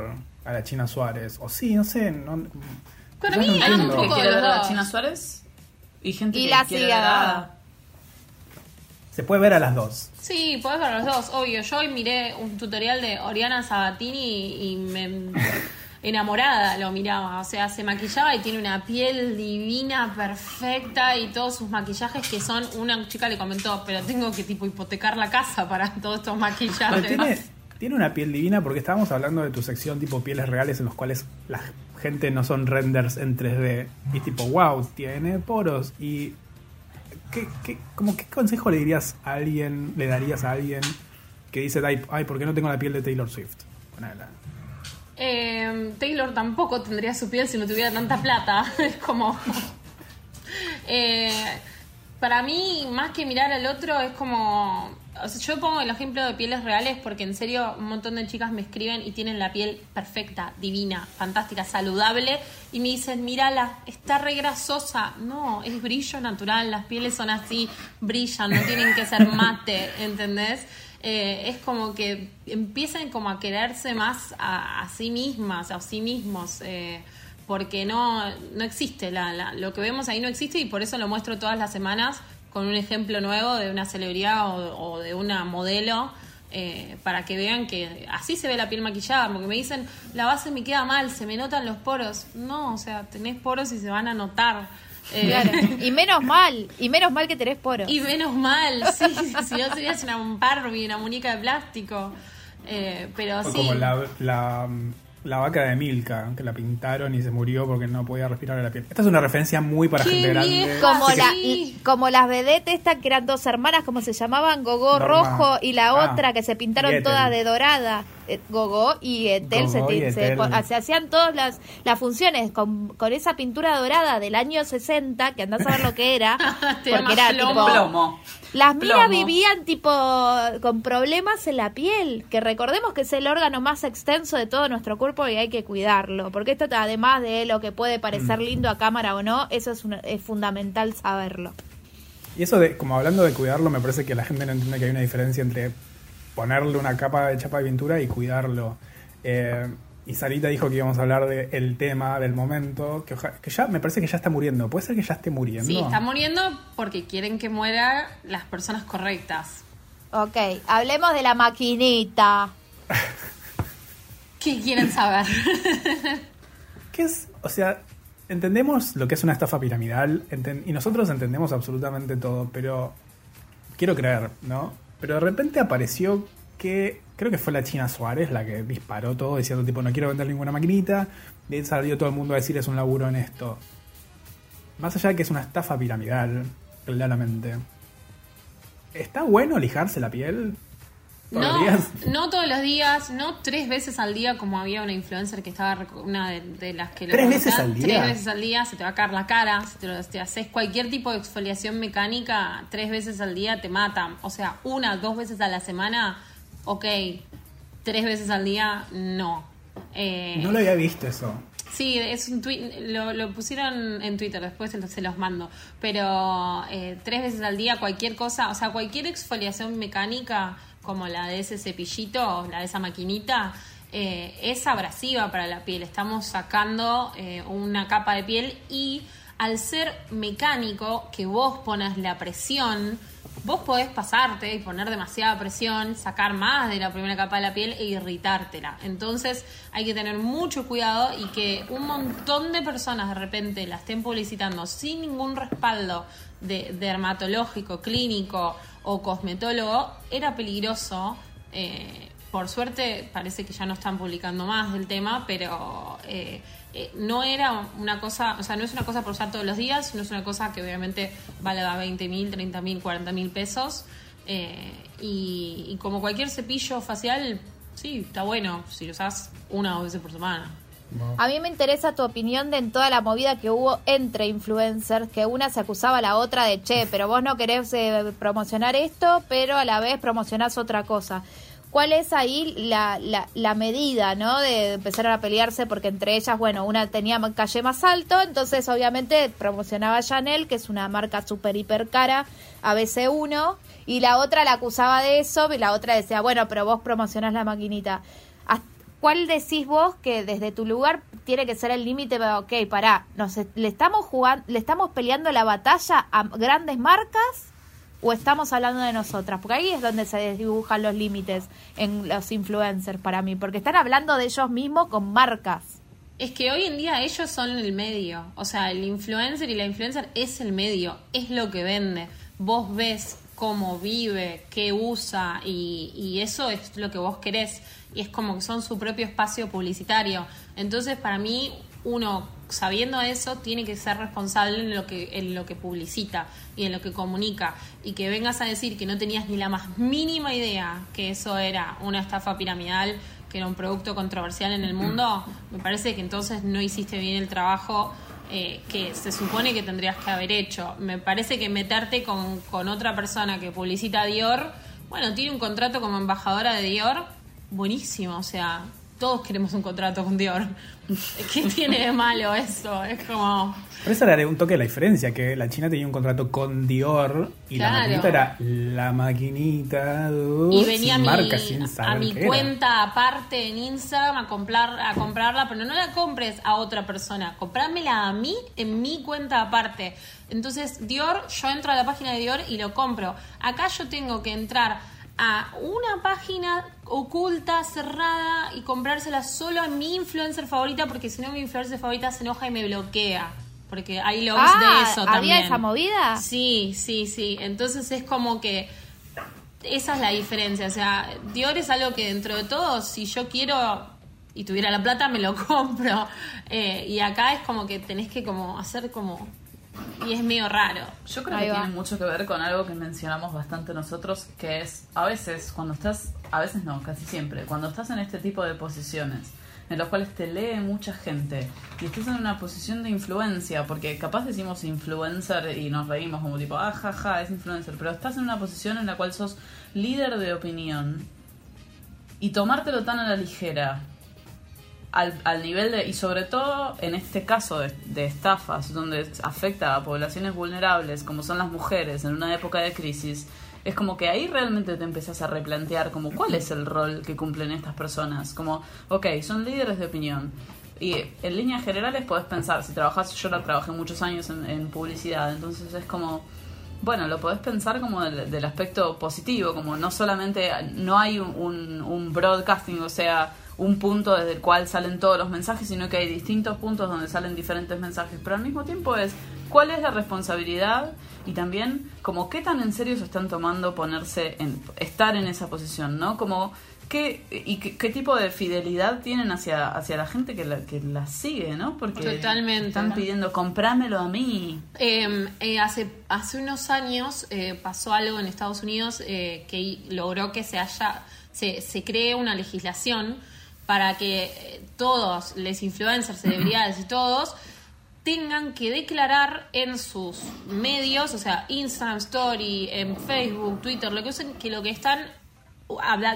a la China Suárez, o sí, no sé, no... Para yo mí no hay un poco de ver a la. China Suárez y gente Y que la quiere a- Se puede ver a las dos. Sí, podés ver los dos, obvio. Yo hoy miré un tutorial de Oriana Sabatini y me enamorada lo miraba. O sea, se maquillaba y tiene una piel divina, perfecta y todos sus maquillajes que son, una chica le comentó, pero tengo que tipo hipotecar la casa para todos estos maquillajes. tiene, tiene una piel divina porque estábamos hablando de tu sección tipo pieles reales en los cuales la gente no son renders en 3D. Y es tipo, wow, tiene poros. Y ¿qué, qué, como, ¿qué consejo le dirías a alguien, le darías a alguien que dice, ay, ¿por qué no tengo la piel de Taylor Swift? Ponela. Eh, Taylor tampoco tendría su piel si no tuviera tanta plata. Es como. Eh, para mí, más que mirar al otro, es como. Yo pongo el ejemplo de pieles reales porque en serio un montón de chicas me escriben y tienen la piel perfecta, divina, fantástica, saludable y me dicen, mírala, está re grasosa. No, es brillo natural, las pieles son así, brillan, no tienen que ser mate, ¿entendés? Eh, es como que empiecen como a quererse más a, a sí mismas, a sí mismos. eh, porque no, no existe, la, la- lo que vemos ahí no existe y por eso lo muestro todas las semanas con un ejemplo nuevo de una celebridad o, o de una modelo eh, para que vean que así se ve la piel maquillada, porque me dicen, la base me queda mal, se me notan los poros. No, o sea, tenés poros y se van a notar. Eh, Claro. Y menos mal, y menos mal que tenés poros. y menos mal, sí, si no serías una Barbie, una muñeca de plástico. Eh, pero O sí. como la, la, la vaca de Milka, que la pintaron y se murió porque no podía respirar la piel. Esta es una referencia muy para gente grande. como la como las vedettes estas que eran dos hermanas como se llamaban Gogó Norma. Rojo y la Ah, otra que se pintaron todas de dorada Eh, Gogó y Etel se, y hacían todas las, las funciones con, con esa pintura dorada del año 60 que andás a ver lo que era porque era tipo plomo. Las minas vivían tipo con problemas en la piel, que recordemos que es el órgano más extenso de todo nuestro cuerpo y hay que cuidarlo, porque esto además de lo que puede Mm. parecer lindo a cámara o no, eso es, es fundamental saberlo. Y eso de, como hablando de cuidarlo, me parece que la gente no entiende que hay una diferencia entre ponerle una capa de chapa de pintura y cuidarlo. Eh, y Sarita dijo que íbamos a hablar del tema del momento, que, oja- que ya me parece que ya está muriendo. ¿Puede ser que ya esté muriendo? Sí, está muriendo porque quieren que mueran las personas correctas. Ok, hablemos de la maquinita. ¿Qué quieren saber? ¿Qué es? O sea, entendemos lo que es una estafa piramidal y nosotros entendemos absolutamente todo, pero quiero creer, ¿no? Pero de repente apareció que creo que fue la China Suárez la que disparó todo diciendo tipo no quiero vender ninguna maquinita, y ahí salió todo el mundo a decir es un laburo honesto. Más allá de que es una estafa piramidal, claramente. ¿Está bueno lijarse la piel? ¿Todos los No, no todos los días, no tres veces al día como había una influencer que estaba, una de, de las que... lo ¿Tres veces al día? Tres veces al día, se te va a caer la cara, si te, lo- te haces cualquier tipo de exfoliación mecánica, tres veces al día te matan. O sea, una, dos veces a la semana, ok. Tres veces al día, no. Eh, No lo había visto eso. Sí, es un tweet, lo, lo pusieron en Twitter, después se los mando. Pero eh, tres veces al día, cualquier cosa, o sea, cualquier exfoliación mecánica, como la de ese cepillito, la de esa maquinita, eh, es abrasiva para la piel. Estamos sacando eh, una capa de piel y al ser mecánico, que vos pones la presión, vos podés pasarte y poner demasiada presión, sacar más de la primera capa de la piel e irritártela. Entonces hay que tener mucho cuidado y que un montón de personas de repente la estén publicitando sin ningún respaldo de dermatológico, clínico o cosmetólogo, era peligroso. Eh, por suerte parece que ya no están publicando más del tema, pero eh, eh, no era una cosa, o sea, no es una cosa por usar todos los días, no es una cosa que obviamente valga 20 mil, 30 mil, 40 mil pesos. eh, y como cualquier cepillo facial, sí, está bueno si lo usas una o dos veces por semana. A mí me interesa tu opinión de en toda la movida que hubo entre influencers, que una se acusaba a la otra de, che, pero vos no querés eh, promocionar esto, pero a la vez promocionás otra cosa. ¿Cuál es ahí la, la, la medida, no? De empezar a pelearse, porque entre ellas, bueno, una tenía calle más alto, entonces obviamente promocionaba Chanel, que es una marca súper hiper cara, ABC1, y la otra la acusaba de eso, y la otra decía, bueno, pero vos promocionás la maquinita. ¿Hasta- ¿Cuál decís vos que desde tu lugar tiene que ser el límite? Ok, pará, nos, ¿le estamos jugando, le estamos peleando la batalla a grandes marcas o estamos hablando de nosotras? Porque ahí es donde se desdibujan los límites en los influencers para mí, porque están hablando de ellos mismos con marcas. Es que hoy en día ellos son el medio. O sea, el influencer y la influencer es el medio, es lo que vende. Vos ves cómo vive, qué usa y, y eso es lo que vos querés. Y es como que son su propio espacio publicitario. Entonces, para mí, uno sabiendo eso tiene que ser responsable en lo que en lo que publicita y en lo que comunica. Y que vengas a decir que no tenías ni la más mínima idea que eso era una estafa piramidal que era un producto controversial en el mundo me parece que entonces no hiciste bien el trabajo eh, que se supone que tendrías que haber hecho. Me parece que meterte con, con otra persona que publicita Dior bueno tiene un contrato como embajadora de Dior buenísimo o sea todos queremos un contrato con Dior. ¿Qué tiene de malo eso? Es como. Por eso le un toque de la diferencia, que la China tenía un contrato con Dior y la maquinita era la maquinita uh, Y venía a sin mi, marca, sin saber a mi qué era. cuenta aparte en Instagram a comprar a comprarla, pero no la compres a otra persona, comprámela a mí en mi cuenta aparte. Entonces, Dior, yo entro a la página de Dior y lo compro. Acá yo tengo que entrar a una página oculta, cerrada y comprársela solo a mi influencer favorita porque si no mi influencer favorita se enoja y me bloquea. Porque hay logs Ah, de eso ¿había también. esa movida? Sí, sí, sí. Entonces es como que esa es la diferencia. O sea, Dior es algo que dentro de todo, si yo quiero y tuviera la plata, me lo compro. Eh, y acá es como que tenés que como hacer como... Y es medio raro. Yo creo Ahí que va. tiene mucho que ver con algo que mencionamos bastante nosotros, que es a veces cuando estás, a veces no, casi siempre, cuando estás en este tipo de posiciones en los cuales te lee mucha gente y estás en una posición de influencia, porque capaz decimos influencer y nos reímos como tipo, ah, ja, ja, es influencer, pero estás en una posición en la cual sos líder de opinión y tomártelo tan a la ligera al, al nivel de, y sobre todo en este caso de, estafas, donde afecta a poblaciones vulnerables, como son las mujeres, en una época de crisis, es como que ahí realmente te empezás a replantear como cuál es el rol que cumplen estas personas. Como, ok, son líderes de opinión. Y en líneas generales podés pensar, si trabajas, yo la trabajé muchos años en, publicidad, entonces es como, bueno, lo podés pensar como del, del aspecto positivo, como no solamente, no hay un broadcasting, o sea, un punto desde el cual salen todos los mensajes, sino que hay distintos puntos donde salen diferentes mensajes. Pero al mismo tiempo es cuál es la responsabilidad y también como qué tan en serio se están tomando ponerse en estar en esa posición, ¿no? Como qué y qué, qué tipo de fidelidad tienen hacia hacia la gente que la, que la sigue, ¿no? Porque Totalmente. están pidiendo comprámelo a mí. Eh, eh, hace, hace unos años eh, pasó algo en Estados Unidos eh, que logró que se haya se, se cree una legislación para que eh, todos los influencers, celebridades y todos tengan que declarar en sus medios, o sea, Instagram Story, en Facebook, Twitter, lo que usen, que lo que están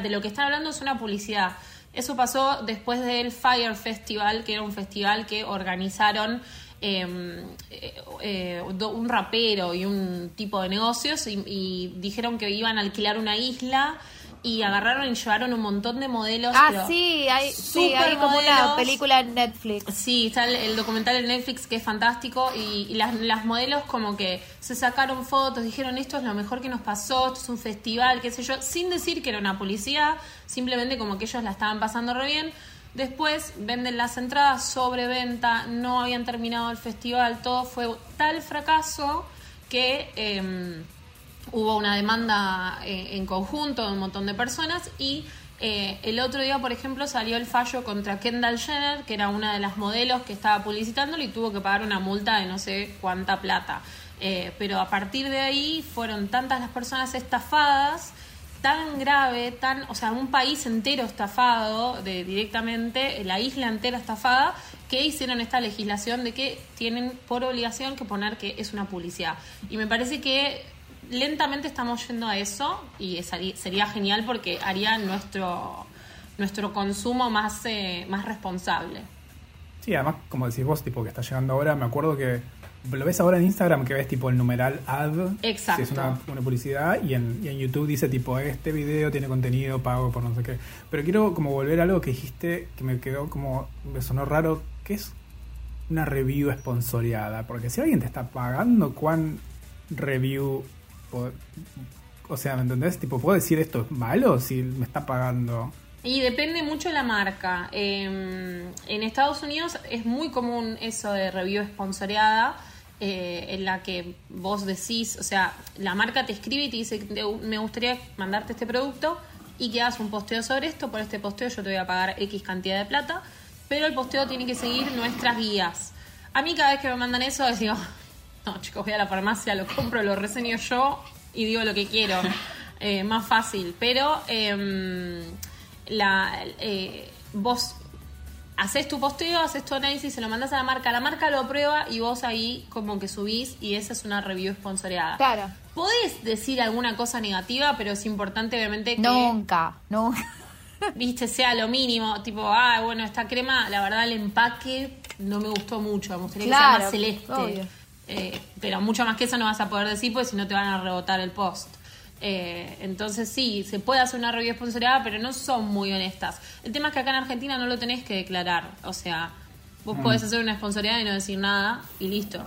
de lo que están hablando es una publicidad. Eso pasó después del Fire Festival, que era un festival que organizaron eh, eh, eh, un rapero y un tipo de negocios y dijeron que iban a alquilar una isla y agarraron y llevaron un montón de modelos. Ah, sí, hay, sí, hay como una película en Netflix. Sí, está el, el documental en Netflix que es fantástico y, y las, las modelos como que se sacaron fotos, dijeron esto es lo mejor que nos pasó, esto es un festival, qué sé yo, sin decir que era una publicidad, simplemente como que ellos la estaban pasando re bien. Después venden las entradas sobre venta, no habían terminado el festival, todo fue tal fracaso que... em, hubo una demanda eh, en conjunto de un montón de personas y eh, el otro día, por ejemplo, salió el fallo contra Kendall Jenner, que era una de las modelos que estaba publicitándolo y tuvo que pagar una multa de no sé cuánta plata. Eh, pero a partir de ahí fueron tantas las personas estafadas, tan grave, tan, o sea, un país entero estafado de, directamente, la isla entera estafada, que hicieron esta legislación de que tienen por obligación que poner que es una publicidad. Y me parece que lentamente estamos yendo a eso y sería genial porque haría nuestro nuestro consumo más eh, más responsable. Sí, además, como decís vos, tipo que está llegando ahora, me acuerdo que lo ves ahora en Instagram que ves tipo el numeral ad, Exacto. si es una, una publicidad, y en, y en YouTube dice tipo este video tiene contenido pago por no sé qué. Pero quiero como volver a algo que dijiste que me quedó como, me sonó raro, que es una review sponsoreada. Porque si alguien te está pagando, ¿cuán review? O sea, ¿me entendés? Tipo, ¿puedo decir esto es malo si me está pagando? Y depende mucho de la marca. Eh, en Estados Unidos es muy común eso de review sponsoreada, eh, en la que vos decís, o sea, la marca te escribe y te dice, "Te- me gustaría mandarte este producto y que hagas un posteo sobre esto, por este posteo yo te voy a pagar X cantidad de plata, pero el posteo tiene que seguir nuestras guías. A mí cada vez que me mandan eso, digo, no chicos, voy a la farmacia, lo compro, lo reseño yo y digo lo que quiero. Eh, más fácil, pero... em, la, eh, vos haces tu posteo, haces tu análisis, se lo mandas a la marca, la marca lo aprueba y vos ahí como que subís y esa es una review sponsoreada. Claro. Podés decir alguna cosa negativa, pero es importante obviamente que Nunca, nunca. viste sea lo mínimo, tipo, ah, bueno, esta crema, la verdad el empaque no me gustó mucho, me gustaría que sea Claro, más celeste. obvio. Eh, pero mucho más que eso no vas a poder decir porque si no te van a rebotar el post. Eh, entonces sí, se puede hacer una review sponsoreada, pero no son muy honestas. El tema es que acá en Argentina no lo tenés que declarar. O sea, vos Mm. podés hacer una sponsoreada y no decir nada y listo.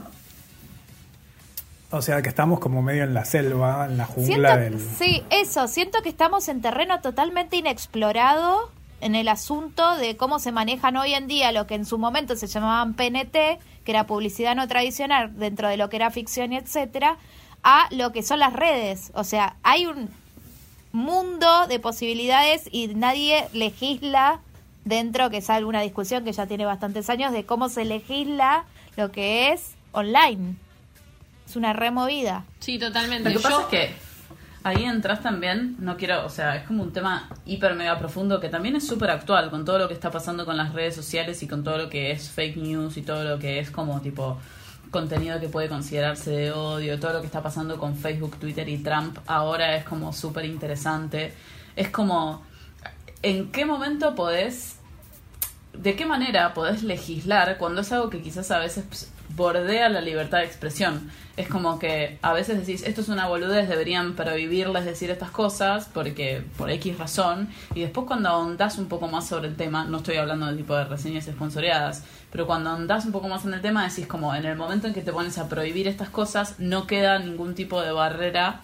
O sea, que estamos como medio en la selva, en la Siento, jungla del... Sí, eso, siento que estamos en terreno totalmente inexplorado en el asunto de cómo se manejan hoy en día lo que en su momento se llamaban PNT, que era publicidad no tradicional dentro de lo que era ficción y etcétera, a lo que son las redes. O sea, hay un mundo de posibilidades y nadie legisla dentro, que es alguna discusión que ya tiene bastantes años, de cómo se legisla lo que es online. Es una removida. Sí, totalmente. Lo que Yo- pasa es que ahí entras también, no quiero, o sea, es como un tema hiper mega profundo que también es súper actual con todo lo que está pasando con las redes sociales y con todo lo que es fake news y todo lo que es como tipo contenido que puede considerarse de odio, todo lo que está pasando con Facebook, Twitter y Trump ahora es como súper interesante. Es como, ¿en qué momento podés ¿de qué manera podés legislar cuando es algo que quizás a veces bordea la libertad de expresión? Es como que a veces decís, esto es una boludez, deberían prohibirles decir estas cosas porque por X razón, y después cuando ahondás un poco más sobre el tema, no estoy hablando del tipo de reseñas esponsoreadas, pero cuando ahondás un poco más en el tema decís como en el momento en que te pones a prohibir estas cosas, no queda ningún tipo de barrera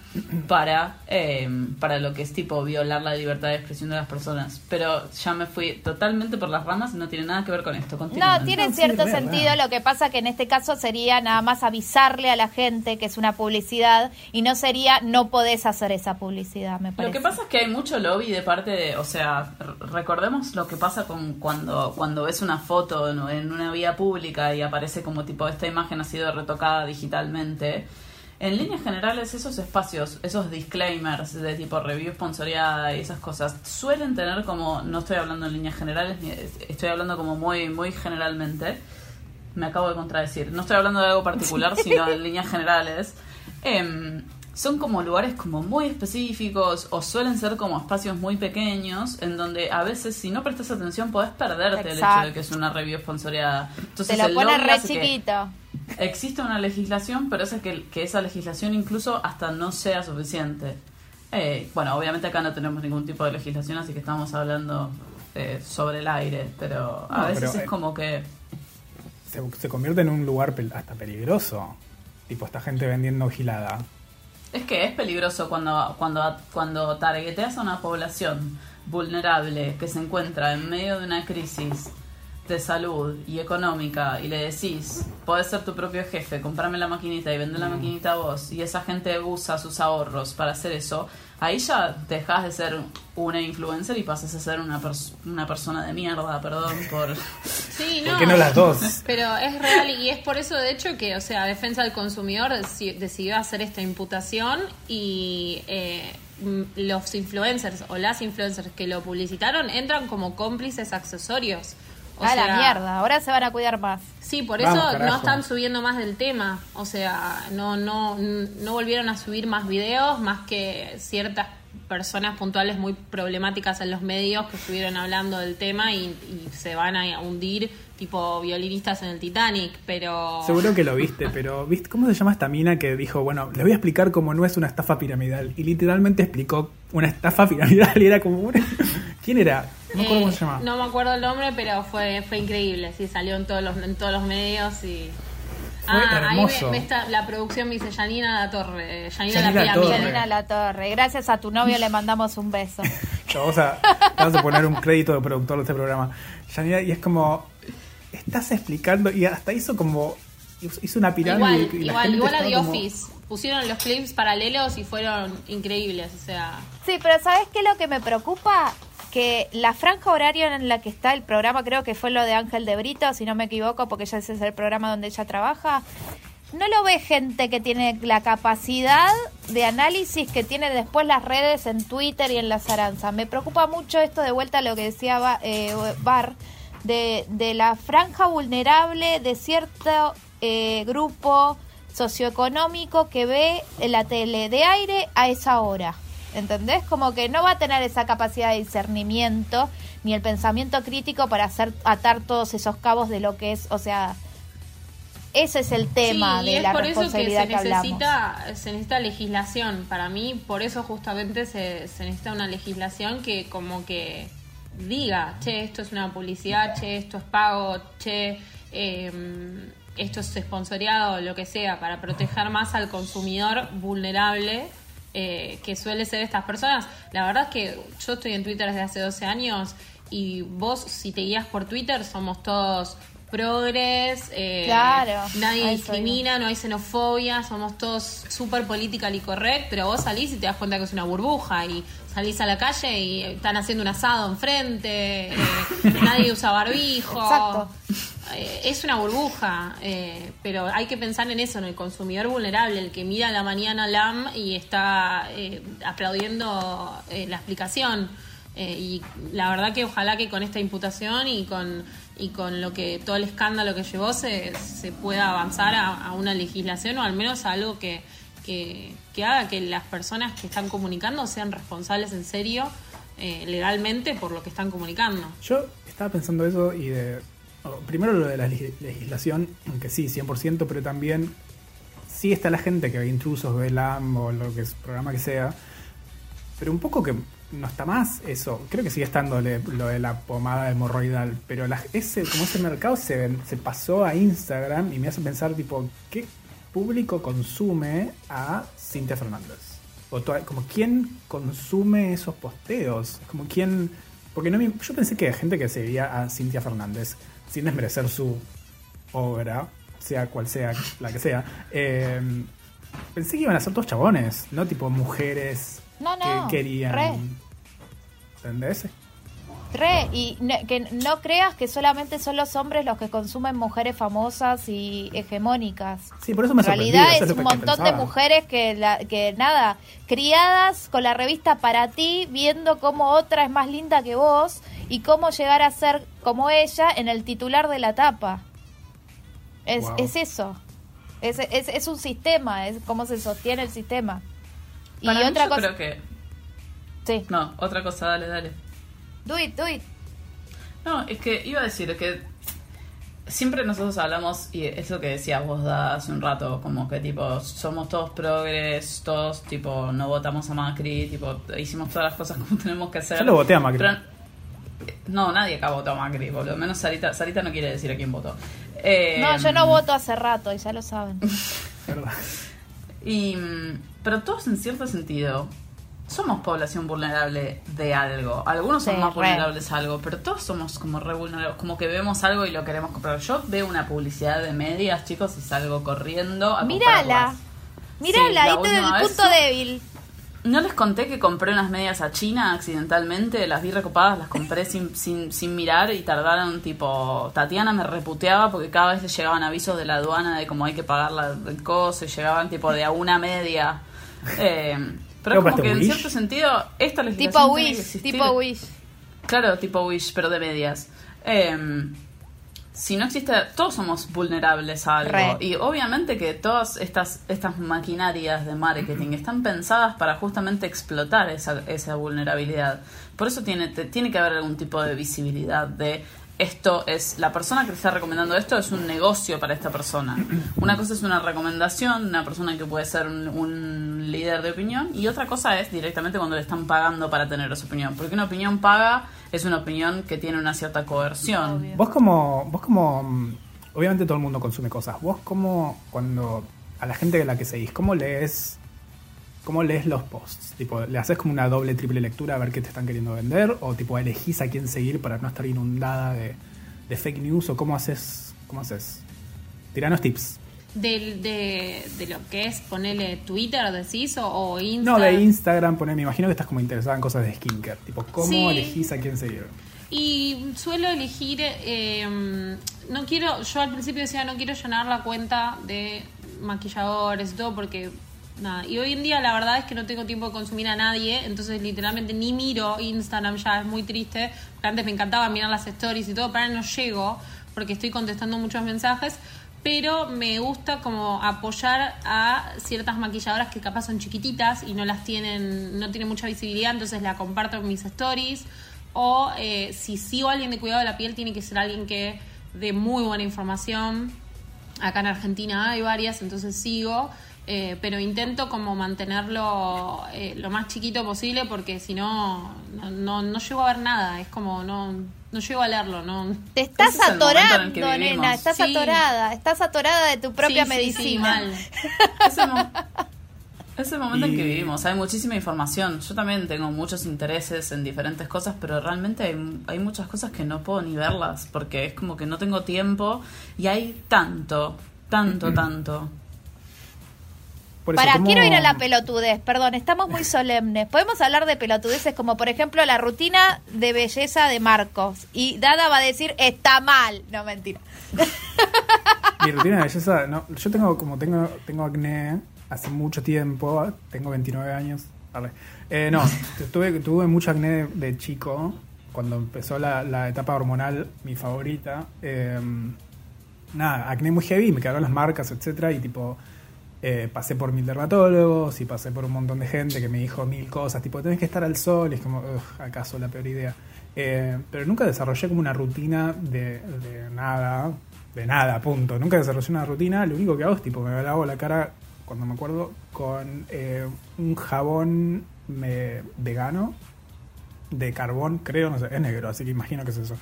para, eh, para lo que es tipo violar la libertad de expresión de las personas. Pero ya me fui totalmente por las ramas y no tiene nada que ver con esto. Continúen. No, tiene No, sí, cierto re, sentido. re. Lo que pasa que en este caso sería nada más avisarle a la gente que es una publicidad y no sería no podés hacer esa publicidad, me parece. Lo que pasa es que hay mucho lobby de parte de, o sea, recordemos lo que pasa con cuando cuando ves una foto en, en una vía pública y aparece como tipo esta imagen ha sido retocada digitalmente. En líneas generales esos espacios, esos disclaimers de tipo review sponsoreada y esas cosas suelen tener como, no estoy hablando en líneas generales, estoy hablando como muy muy generalmente. Me acabo de contradecir. No estoy hablando de algo particular, sino en líneas generales. Em, son como lugares como muy específicos o suelen ser como espacios muy pequeños en donde a veces si no prestas atención podés perderte el hecho de que es una review sponsoreada. Entonces Te lo el pone re chiquito. Existe una legislación, pero esa que, que esa legislación incluso hasta no sea suficiente. Eh, bueno, obviamente acá no tenemos ningún tipo de legislación, así que estamos hablando eh, sobre el aire, pero a No, veces pero, es eh, como que... Se, se convierte en un lugar pel- hasta peligroso. Tipo, esta gente vendiendo gilada. Es que es peligroso cuando, cuando, cuando targeteas a una población vulnerable que se encuentra en medio de una crisis de salud y económica y le decís, podés ser tu propio jefe, comprame la maquinita y vende la maquinita a vos, y esa gente usa sus ahorros para hacer eso, ahí ya dejas de ser una influencer y pasas a ser una, pers- una persona de mierda, perdón por... Sí, ¿Por qué no las dos? Pero es real y es por eso, de hecho, que, o sea, Defensa del Consumidor deci- decidió hacer esta imputación y eh, mm, los influencers o las influencers que lo publicitaron entran como cómplices accesorios. O a la mierda, ahora se van a cuidar más. Sí, por Vamos, eso carajo. no están subiendo más del tema. O sea, no, no, no volvieron a subir más videos, más que ciertas personas puntuales muy problemáticas en los medios que estuvieron hablando del tema y, y se van a hundir tipo violinistas en el Titanic, pero... Seguro que lo viste, pero ¿viste cómo se llama esta mina que dijo, bueno, le voy a explicar cómo no es una estafa piramidal? Y literalmente explicó una estafa piramidal y era como una... ¿Quién era? No me acuerdo cómo Eh, se llama. No me acuerdo el nombre, pero fue, fue increíble. Sí, salió en todos los, en todos los medios y... Fue ah, ahí me, me está, la producción me dice Janina La Torre. eh, Janina, Janina La. Torre. Janina La Torre, gracias a tu novio le mandamos un beso. Vamos a, vamos a poner un crédito de productor de este programa. Yanira, y es como, estás explicando, y hasta hizo como, hizo una pirámide. Igual, y la igual, gente igual a The como- Office. Pusieron los clips paralelos y fueron increíbles. O sea, Sí, pero ¿sabes qué es lo que me preocupa? Que la franja horaria en la que está el programa, creo que fue lo de Ángel de Brito, si no me equivoco, porque ese es el programa donde ella trabaja, no lo ve gente que tiene la capacidad de análisis que tiene después las redes en Twitter y en la Zaranza. Me preocupa mucho esto de vuelta a lo que decía eh, Bar, de, de la franja vulnerable de cierto eh, grupo socioeconómico que ve la tele de aire a esa hora. ¿Entendés? Como que no va a tener esa capacidad de discernimiento ni el pensamiento crítico para hacer atar todos esos cabos de lo que es, o sea, ese es el tema sí, y de es la por eso que se responsabilidad hablamos. necesita, se necesita legislación. Para mí, por eso justamente se, se necesita una legislación que como que diga, che, esto es una publicidad, che, esto es pago, che, eh, esto es sponsoreado, lo que sea, para proteger más al consumidor vulnerable eh, que suele ser estas personas. La verdad es que yo estoy en Twitter desde hace 12 años y vos, si te guías por Twitter, somos todos progres, eh, Claro, nadie discrimina, no hay xenofobia, somos todos súper political y correct, pero vos salís y te das cuenta que es una burbuja y salís a la calle y están haciendo un asado enfrente, eh, nadie usa barbijo. Exacto. Eh, es una burbuja, eh, pero hay que pensar en eso, en el consumidor vulnerable, el que mira a la mañana LAM y está eh, aplaudiendo la explicación. Y la verdad que ojalá que con esta imputación y con y con lo que todo el escándalo que llevó se, se pueda avanzar a, una legislación o al menos a algo que, que, que haga que las personas que están comunicando sean responsables en serio eh, legalmente por lo que están comunicando. Yo estaba pensando eso y de... oh, primero lo de la leg- legislación, que sí, 100%, pero también sí está la gente que ve intrusos, ve LAM o lo que es programa que sea, pero un poco que no está más eso. Creo que sigue estando lo de la pomada hemorroidal, pero ese, como ese mercado se, se pasó a Instagram y me hace pensar, tipo, ¿qué público consume a Cintia Fernández? O como quién consume esos posteos, como quién... Porque yo pensé que gente que seguía a Cintia Fernández, sin desmerecer su obra, sea cual sea la que sea, eh, pensé que iban a ser todos chabones, no tipo mujeres No, no, que querían. re. ¿Entendés? Re, y ne- que no creas que solamente son los hombres los que consumen mujeres famosas y hegemónicas. Sí, por eso me En realidad es un montón de mujeres que, la, que, nada, criadas con la revista para ti, viendo cómo otra es más linda que vos y cómo llegar a ser como ella en el titular de la tapa. Es, Wow. es eso. Es, es, es un sistema, es cómo se sostiene el sistema. Y Para mí otra yo cosa. creo que... Sí, No, otra cosa, dale, dale. do it, do it. No, es que iba a decir que siempre nosotros hablamos, y es lo que decías vos Da, hace un rato, como que tipo, somos todos progres, todos tipo, no votamos a Macri, tipo, hicimos todas las cosas como tenemos que hacer. Yo lo voté a Macri. Pero- no, nadie acá votó a Macri, por lo menos Sarita, Sarita no quiere decir a quién votó. Eh, No, yo no voto hace rato y ya lo saben. ¿Verdad? Y, mm, pero todos en cierto sentido somos población vulnerable de algo. Algunos son Sí, más re. vulnerables a algo, pero todos somos como re vulnerables, como que vemos algo y lo queremos comprar. Yo veo una publicidad de medias, chicos, y salgo corriendo a Mírala. Mírala, Sí, ahí el vez- punto débil. ¿No les conté que compré unas medias a China accidentalmente? Las vi recopadas, las compré sin, sin, sin mirar y tardaron tipo... Tatiana me reputeaba porque cada vez le llegaban avisos de la aduana de cómo hay que pagar la, el coso y llegaban tipo de a una media. Eh, pero es como ¿Compraste que en cierto sentido esta legislación Tipo tiene que Wish, existir. tipo Wish. Claro, tipo Wish, pero de medias. Eh, si no existe, todos somos vulnerables a algo. Re. Y obviamente que todas estas, estas maquinarias de marketing están pensadas para justamente explotar esa, esa vulnerabilidad. Por eso tiene, te- tiene que haber algún tipo de visibilidad de esto es, la persona que te está recomendando esto es un negocio para esta persona. Una cosa es una recomendación, una persona que puede ser un, un líder de opinión, y otra cosa es directamente cuando le están pagando para tener esa opinión. Porque una opinión paga es una opinión que tiene una cierta coerción. Vos como, vos como, mm, obviamente todo el mundo consume cosas. Vos como, cuando, a la gente a la que seguís, ¿cómo lees, cómo lees los posts? Tipo, ¿le haces como una doble, triple lectura a ver qué te están queriendo vender? ¿O tipo elegís a quién seguir para no estar inundada de, de fake news? ¿O cómo haces, cómo haces? Tiranos tips. Del- de, de lo que es ponerle Twitter, decís, o, o No, Instagram. de Instagram, poner, me imagino que estás como interesada en cosas de skincare. Tipo, ¿cómo Sí. elegís a quién seguir? Y suelo elegir, eh, no quiero, yo al principio decía no quiero llenar la cuenta de maquilladores y todo porque nada. Y hoy en día la verdad es que no tengo tiempo de consumir a nadie, entonces literalmente ni miro Instagram ya, es muy triste. Antes me encantaba mirar las stories y todo, pero ahora no llego porque estoy contestando muchos mensajes. Pero me gusta como apoyar a ciertas maquilladoras que capaz son chiquititas y no las tienen, no tienen mucha visibilidad, entonces la comparto en mis stories. O eh, si sigo a alguien de cuidado de la piel, tiene que ser alguien que dé muy buena información. Acá en Argentina hay varias, entonces sigo. Eh, pero intento como mantenerlo eh, lo más chiquito posible porque si no, no, no, no llego a ver nada. Es como no, no llego a leerlo. No. Te estás es atorando, nena. Estás Sí. atorada. Estás atorada de tu propia Sí, sí, sí, medicina. mal. Es el, mo- es el momento en que vivimos. Hay muchísima información. Yo también tengo muchos intereses en diferentes cosas, pero realmente hay, hay muchas cosas que no puedo ni verlas porque es como que no tengo tiempo y hay tanto, tanto, tanto. Por eso, Para, ¿cómo- quiero ir a la pelotudez, perdón, estamos muy solemnes. Podemos hablar de pelotudeces como por ejemplo la rutina de belleza de Marcos. Y Dada va a decir, está mal. No, mentira. Mi rutina de belleza, no, yo tengo como tengo tengo acné hace mucho tiempo, tengo 29 años. arre. Eh, no, tuve, tuve mucho acné de, de chico, cuando empezó la, la etapa hormonal, mi favorita. Eh, nada, acné muy heavy, me quedaron las marcas, etcétera, y tipo eh, pasé por mil dermatólogos y pasé por un montón de gente que me dijo mil cosas, tipo tenés que estar al sol, y es como, "Ugh, acaso la peor idea. Eh, pero nunca desarrollé como una rutina de, nada, de nada, punto. Nunca desarrollé una rutina, lo único que hago es tipo me lavo la cara cuando me acuerdo, con eh, un jabón me- vegano de carbón, creo, no sé, es negro, así que imagino que es eso.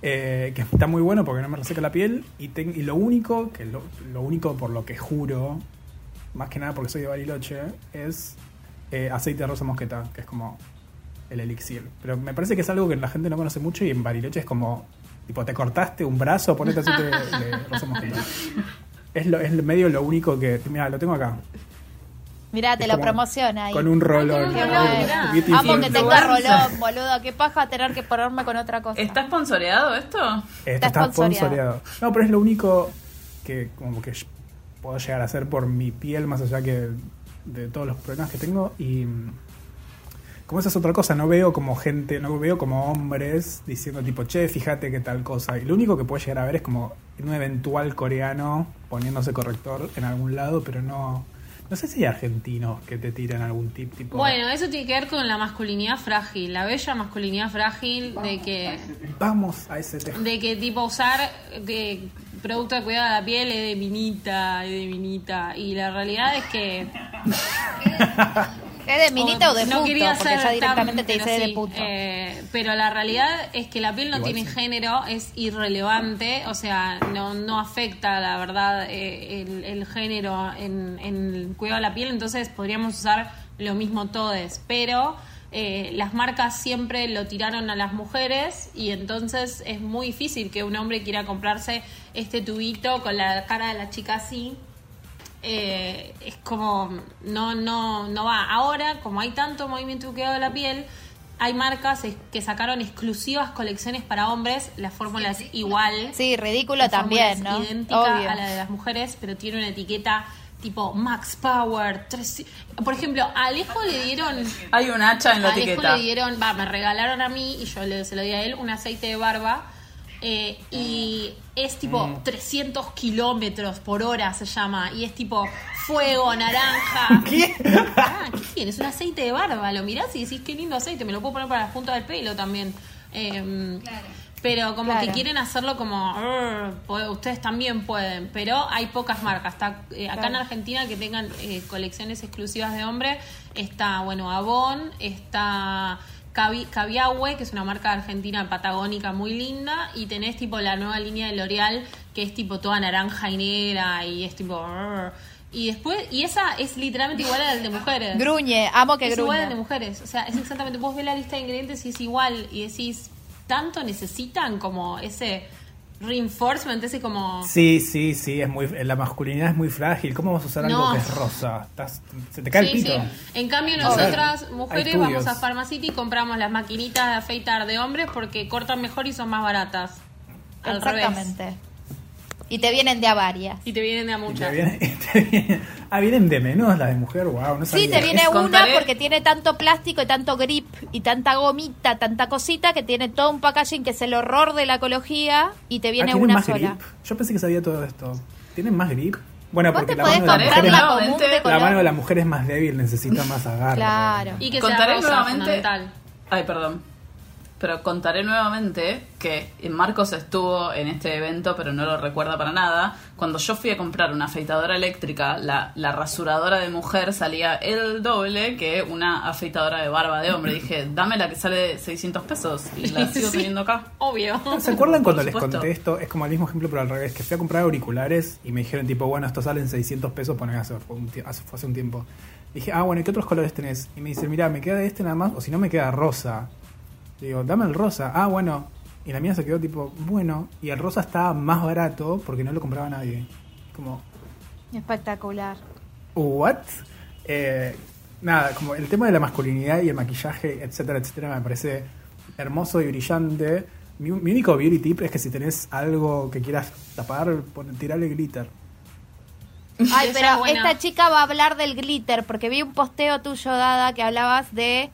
Eh, que está muy bueno porque no me reseca la piel y, lo único, que lo único por lo que juro, más que nada porque soy de Bariloche, es eh, aceite de rosa mosqueta, que es como el elixir. Pero me parece que es algo que la gente no conoce mucho y en Bariloche es como, tipo, te cortaste un brazo, ponete aceite de, de rosa mosqueta. Es, lo, es medio lo único que, mira, lo tengo acá. Mirá, te Es lo promociona ahí. Con un rolón. Amo que tenga rolón, boludo. Qué paja tener que ponerme con otra cosa. ¿Está sponsoreado esto? Esto Está está sponsoreado. sponsoreado. No, pero es lo único que como que puedo llegar a hacer por mi piel, más allá que de todos los problemas que tengo. Y mm, como esa es otra cosa, no veo como gente, no veo como hombres diciendo tipo, che, fíjate que tal cosa. Y lo único que puedo llegar a ver es como un eventual coreano poniéndose corrector en algún lado, pero no... No sé si hay argentinos que te tiran algún tip tipo... Bueno, eso tiene que ver con la masculinidad frágil, la bella masculinidad frágil de que Vamos a ese tema. de que tipo usar que producto de cuidado de la piel es de minita, es de minita y la realidad es que ¿Es de minita o de no puto? quería Porque ser ya directamente tan- te dice pero de puto. eh, pero la realidad es que la piel no Igual tiene sí. género, es irrelevante, o sea, no, no afecta, la verdad, eh, el, el género en, en el cuidado de la piel, entonces podríamos usar lo mismo todes, pero eh, las marcas siempre lo tiraron a las mujeres y entonces es muy difícil que un hombre quiera comprarse este tubito con la cara de la chica así eh, es como no no no va ahora como hay tanto movimiento cuidado de la piel hay marcas es- que sacaron exclusivas colecciones para hombres la fórmula es igual Sí, ridículo también, es ¿no? idéntica Obvio. a la de las mujeres pero tiene una etiqueta tipo Max Power tres- por ejemplo a Alejo le dieron Hay un hacha en la a Alejo etiqueta. le dieron, va, me regalaron a mí y yo le, se lo di a él un aceite de barba. Eh, y es tipo Mm. 300 kilómetros por hora se llama. Y es tipo fuego, naranja. ¿Qué? Ah, ¿qué tiene? Es un aceite de barba. Lo mirás y decís, qué lindo aceite. Me lo puedo poner para la punta del pelo también. Eh, Pero como Claro. que quieren hacerlo como, "Arr, po- ustedes también pueden, pero hay pocas marcas. Está, eh, acá en Claro. Argentina que tengan eh, colecciones exclusivas de hombre, está, bueno, Avon, está Cavi- Caviahue, que es una marca argentina patagónica muy linda, y tenés tipo la nueva línea de L'Oreal, que es tipo toda naranja y negra, y es tipo... Y después, y esa es literalmente igual a la de mujeres. Gruñe, amo que es igual al de gruñe. mujeres. O sea, es exactamente. Vos ves la lista de ingredientes y es igual. Y decís, ¿tanto necesitan como ese reinforcement? Ese como. Sí, sí, sí, es muy, la masculinidad es muy frágil. ¿Cómo vas a usar algo No. que es rosa? Estás- se te cae Sí, el pito. sí. En cambio, No, nosotras, mujeres, vamos a Pharmacity y compramos las maquinitas de afeitar de hombres porque cortan mejor y son más baratas. Al revés. Y te vienen de a varias. Y te vienen de a te muchas. viene- te viene- ah, vienen de menos las de mujer, wow, no Sí, te viene Es- una contaré- porque tiene tanto plástico y tanto grip y tanta gomita, tanta cosita que tiene todo un packaging que es el horror de la ecología y te Ah, viene ¿tienen una más sola. grip? Yo pensé que sabía todo esto. ¿Tienen más grip? Bueno, Vos porque te la podés mano, de la, comprar mujer la es, de la mano de la mujer es más débil, necesita más agarre. Claro. Y que sea Contaré rosa, nuevamente. Ay, perdón. Pero contaré nuevamente que Marcos estuvo en este evento, pero no lo recuerda para nada. Cuando yo fui a comprar una afeitadora eléctrica, la, la rasuradora de mujer salía el doble que una afeitadora de barba de hombre. Dije, dame la que sale 600 pesos y la sigo Sí. teniendo acá. Obvio. ¿Se acuerdan cuando les conté esto? Es como el mismo ejemplo, pero al revés. Que fui a comprar auriculares y me dijeron, tipo, bueno, estos salen 600 pesos, hace, hace, fue hace un tiempo. Dije, ah, bueno, ¿y qué otros colores tenés? Y me dice, mira, me queda este nada más, o si no me queda rosa. Digo, dame el rosa. Ah, bueno. Y la mía se quedó tipo, bueno. Y el rosa estaba más barato porque no lo compraba nadie. Como, Espectacular. ¿what? Eh, nada, como el tema de la masculinidad y el maquillaje, etcétera, etcétera, me parece hermoso y brillante. Mi, mi único beauty tip es que si tenés algo que quieras tapar, pon- tirale glitter. Ay, pero esta chica va a hablar del glitter porque vi un posteo tuyo, Dada, que hablabas de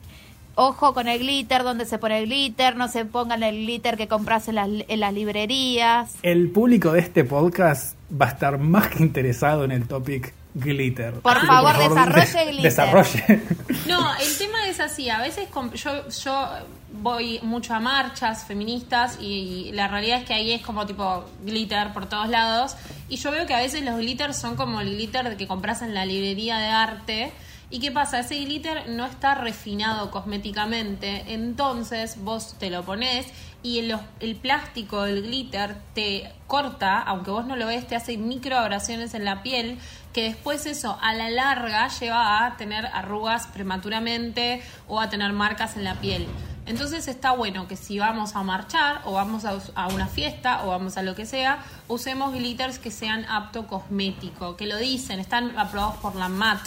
ojo con el glitter, donde se pone el glitter, no se pongan el glitter que compras en las, en las librerías. El público de este podcast va a estar más que interesado en el topic glitter. Por favor, desarrolle de- glitter. Desarrolle. No, el tema es así. A veces yo, yo voy mucho a marchas feministas y, y la realidad es que ahí es como tipo glitter por todos lados. Y yo veo que a veces los glitters son como el glitter que compras en la librería de arte. ¿Y qué pasa? Ese glitter no está refinado cosméticamente. Entonces vos te lo pones y el, plástico del glitter te corta, aunque vos no lo ves, te hace microabrasiones en la piel que después eso a la larga lleva a tener arrugas prematuramente o a tener marcas en la piel. Entonces está bueno que si vamos a marchar o vamos a, a una fiesta o vamos a lo que sea, usemos glitters que sean apto cosmético, que lo dicen, están aprobados por la MAT.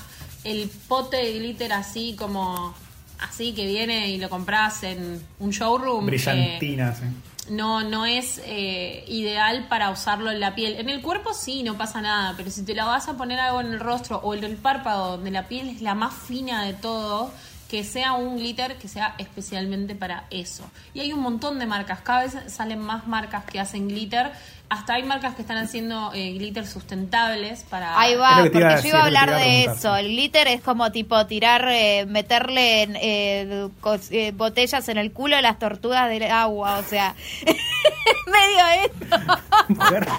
El pote de glitter así como así que viene y lo compras en un showroom. eh, Brillantina, sí. no, no es eh, ideal para usarlo en la piel. En el cuerpo sí, no pasa nada, pero si te la vas a poner algo en el rostro o en el párpado, donde la piel es la más fina de todo, que sea un glitter que sea especialmente para eso. Y hay un montón de marcas, cada vez salen más marcas que hacen glitter, hasta hay marcas que están haciendo eh, glitter sustentables para... Ahí va, porque iba a yo decir, iba a hablar iba a de eso. El glitter es como tipo tirar, eh, meterle en, eh, cos- eh, botellas en el culo de las tortugas del agua, o sea, medio esto.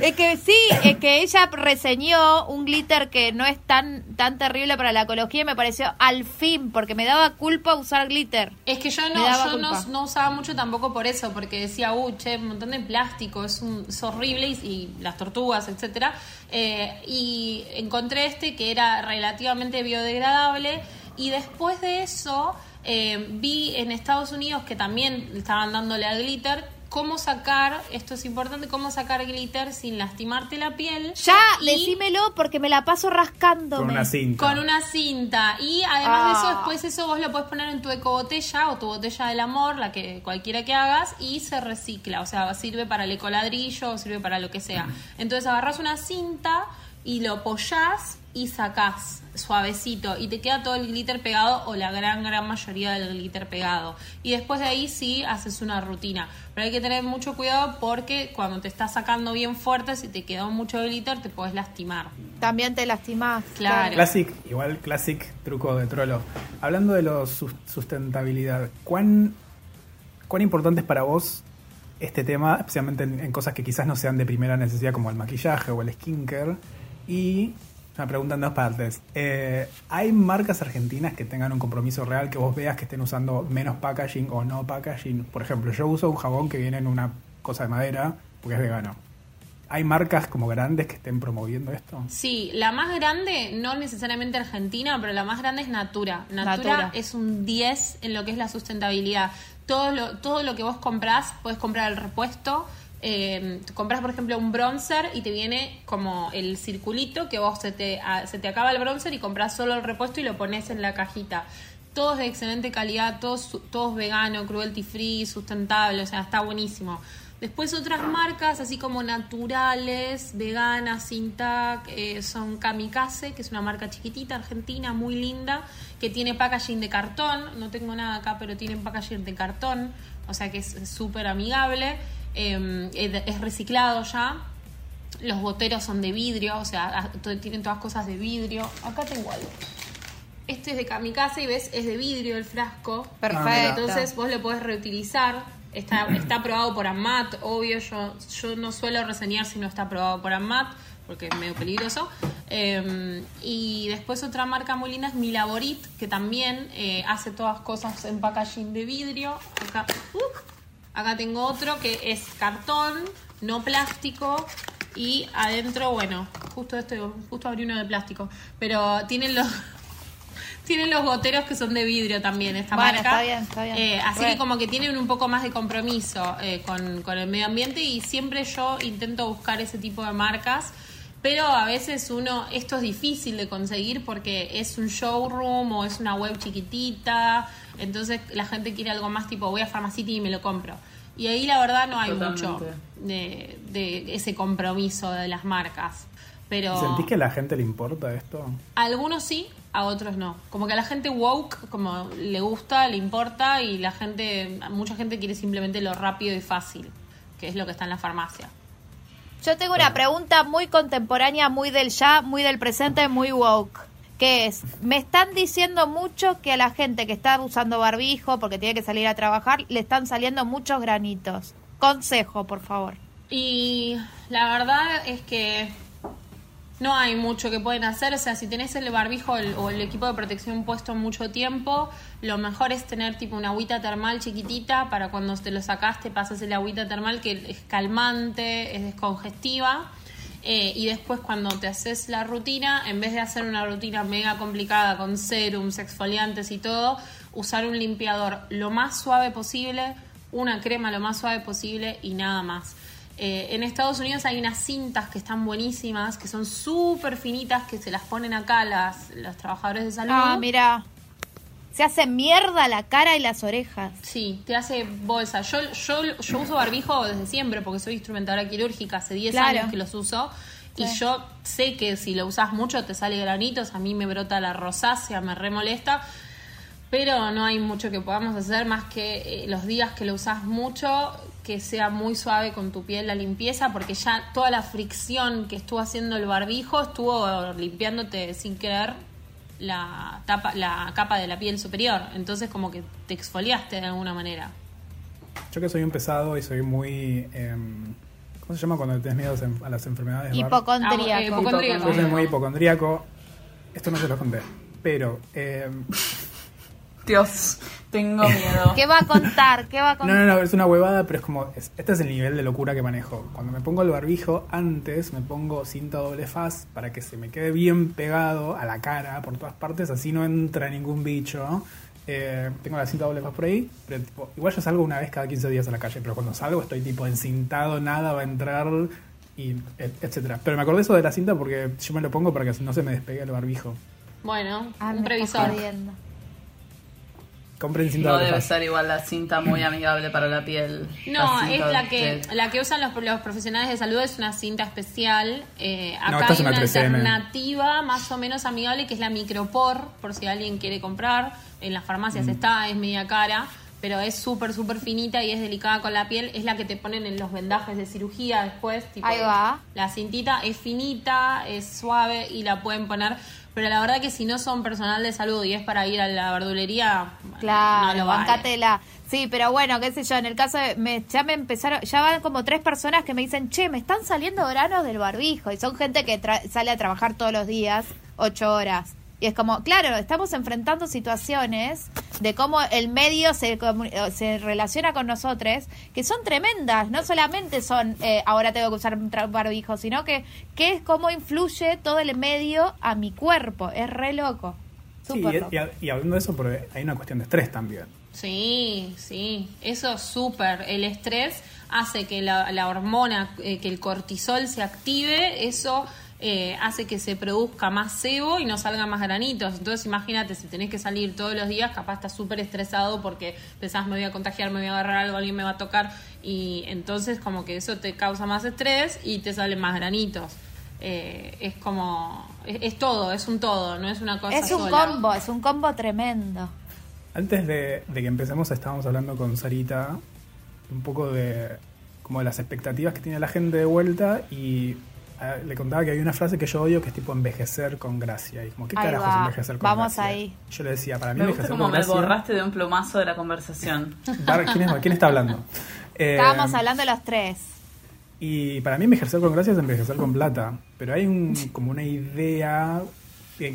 Es que sí, es que ella reseñó un glitter que no es tan tan terrible para la ecología y me pareció al fin, porque me daba culpa usar glitter. Es que yo no, yo no, no usaba mucho tampoco por eso, porque decía, uh, che, un montón de plástico, es, un, es horrible, y, las tortugas, etcétera. Eh, y encontré este que era relativamente biodegradable, y después de eso eh, vi en Estados Unidos que también estaban dándole al glitter cómo sacar, esto es importante, cómo sacar glitter sin lastimarte la piel. Ya, Y- decímelo porque me la paso rascándome. Con una cinta. con una cinta. Y además de eso, Ah. después eso vos lo puedes poner en tu ecobotella o tu botella del amor, la que cualquiera que hagas, y se recicla. O sea, sirve para el ecoladrillo o sirve para lo que sea. Entonces agarras una cinta y lo apoyás y sacás suavecito y te queda todo el glitter pegado o la gran gran mayoría del glitter pegado y después de ahí sí haces una rutina pero hay que tener mucho cuidado porque cuando te estás sacando bien fuerte si te quedó mucho glitter te puedes lastimar También te lastimás. Claro. Classic, igual classic truco de trolo. Hablando de la sustentabilidad, ¿cuán, ¿cuán importante es para vos este tema, especialmente en, en cosas que quizás no sean de primera necesidad como el maquillaje o el skincare? Y una pregunta en dos partes. Eh, ¿Hay marcas argentinas que tengan un compromiso real que vos veas que estén usando menos packaging o no packaging? Por ejemplo, yo uso un jabón que viene en una cosa de madera porque es vegano. ¿Hay marcas como grandes que estén promoviendo esto? Sí, la más grande, no necesariamente argentina, pero la más grande es Natura. Natura, Natura. es un 10 en lo que es la sustentabilidad. Todo lo, todo lo que vos comprás, puedes comprar el repuesto. Eh, compras, por ejemplo, un bronzer y te viene como el circulito que vos se te, se te acaba el bronzer y compras solo el repuesto y lo pones en la cajita. Todos de excelente calidad, todos, todos vegano, cruelty free, sustentable, o sea, está buenísimo. Después otras marcas, así como naturales, veganas, sin tag, eh, son Kamikaze, que es una marca chiquitita, argentina, muy linda, que tiene packaging de cartón. No tengo nada acá, pero tienen packaging de cartón, o sea que es súper amigable. Eh, es- reciclado ya. Los boteros son de vidrio, o sea, a- to- tienen todas cosas de vidrio. Acá tengo algo. Este es de kamikaze y ves, es de vidrio el frasco. Perfecto. Ah. Entonces vos lo podés reutilizar. Está, está aprobado por AMAT, obvio. Yo, yo no suelo reseñar si no está aprobado por AMAT, porque es medio peligroso. Eh, y después otra marca muy linda es Milaborit, que también eh, hace todas cosas en packaging de vidrio. Acá, uh, acá tengo otro que es cartón, no plástico. Y adentro, bueno, justo esto, justo abrí uno de plástico. Pero tienen los. Tienen los goteros que son de vidrio también, esta Bueno, marca. está bien, está bien. Eh, así que como que tienen un poco más de compromiso eh, con, con el medio ambiente y siempre yo intento buscar ese tipo de marcas. Pero a veces uno, esto es difícil de conseguir porque es un showroom o es una web chiquitita. Entonces la gente quiere algo más tipo voy a Pharmacity y me lo compro. Y ahí la verdad no hay Totalmente. mucho de, de ese compromiso de las marcas. Pero ¿Sentís que a la gente le importa esto? a algunos sí, a otros no. Como que a la gente woke, como le gusta, le importa y la gente, mucha gente quiere simplemente lo rápido y fácil, que es lo que está en la farmacia. Yo tengo una pregunta muy contemporánea, muy del ya, muy del presente, muy woke. Que es, me están diciendo mucho que a la gente que está usando barbijo porque tiene que salir a trabajar, le están saliendo muchos granitos. Consejo, por favor. Y la verdad es que no hay mucho que pueden hacer. O sea, si tenés el barbijo o el equipo de protección puesto mucho tiempo, lo mejor es tener tipo una agüita termal chiquitita para cuando te lo sacaste pasas el agüita termal que es calmante, es descongestiva. Eh, y después cuando te haces la rutina, en vez de hacer una rutina mega complicada con serums, exfoliantes y todo, usar un limpiador lo más suave posible, una crema lo más suave posible y nada más. Eh, en Estados Unidos hay unas cintas que están buenísimas, que son súper finitas, que se las ponen acá las, los trabajadores de salud. Ah, mira. Se hace mierda la cara y las orejas. Sí, te hace bolsa. Yo, yo, yo uso barbijo desde siempre porque soy instrumentadora quirúrgica, hace 10 Claro. años que los uso. Y yo sé que si lo usas mucho te sale granitos, a mí me brota la rosácea, me remolesta. Pero no hay mucho que podamos hacer más que eh, los días que lo usas mucho, que sea muy suave con tu piel la limpieza, porque ya toda la fricción que estuvo haciendo el barbijo estuvo limpiándote sin querer la, tapa, la capa de la piel superior. Entonces como que te exfoliaste de alguna manera. Yo que soy un pesado y soy muy... em, ¿Cómo se llama cuando tenés miedo a las las enfermedades? Hipocondríaco. Ah, eh, hipocondríaco. Yo soy muy hipocondríaco. Esto no se lo conté. Pero... em, Dios, tengo miedo. ¿Qué va a contar? ¿Qué va a No, contar? no, no, es una huevada, pero es como, es- este es el nivel de locura que manejo. Cuando me pongo el barbijo, antes me pongo cinta doble faz para que se me quede bien pegado a la cara por todas partes, así no entra ningún bicho. Eh, tengo la cinta doble faz por ahí, pero tipo, igual yo salgo una vez cada 15 días a la calle, pero cuando salgo estoy tipo encintado, nada va a entrar, y et- etcétera. Pero me acordé eso de la cinta porque yo me lo pongo para que no se me despegue el barbijo. Bueno, Ah, un estás previsor. jodiendo. Compren cinta No debe ser igual la cinta muy amigable para la piel. No, La es la que de- la que usan los, los profesionales de salud es una cinta especial. Eh, acá es hay una una 3M. alternativa más o menos amigable que es la micropor, por si alguien quiere comprar. En las farmacias está, es media cara, pero es súper, súper finita y es delicada con la piel. Es la que te ponen en los vendajes de cirugía después. Tipo, Ahí va. La cintita es finita, es suave y la pueden poner. Pero la verdad que si no son personal de salud y es para ir a la verdulería, Claro, no lo vale. bancátela. Sí, pero bueno, qué sé yo, en el caso de, me, ya me empezaron, ya van como tres personas que me dicen, che, me están saliendo granos del barbijo. Y son gente que tra- sale a trabajar todos los días, ocho horas. Y es como, claro, estamos enfrentando situaciones de cómo el medio se, eh, se relaciona con nosotros, que son tremendas. No solamente son, eh, ahora tengo que usar un barbijo, sino que, que es cómo influye todo el medio a mi cuerpo. Es re loco. Sí, y, loco. y- y hablando de eso, porque hay una cuestión de estrés también. Sí, sí, eso es súper. El estrés hace que la, la hormona, eh, que el cortisol se active, eso eh, hace que se produzca más sebo y no salgan más granitos. Entonces imagínate, si tenés que salir todos los días, capaz estás súper estresado porque pensás me voy a contagiar, me voy a agarrar algo, alguien me va a tocar y entonces como que eso te causa más estrés y te salen más granitos. Eh, es como, es, es todo, es un todo, no es una cosa Es un sola. combo, es un combo tremendo. Antes de, de que empecemos estábamos hablando con Sarita un poco de como de las expectativas que tiene la gente de vuelta y eh, le contaba que hay una frase que yo odio que es tipo envejecer con gracia. Y como, ¿qué Ahí carajos va. envejecer con Vamos gracia? ahí. Yo le decía, para mí Me gusta envejecer como con me gracia... borraste de un plumazo de la conversación. Dar- ¿Quién, es- quién está hablando? Eh, Estábamos hablando los tres. Y para mí envejecer con gracia es envejecer con plata. Pero hay un, como una idea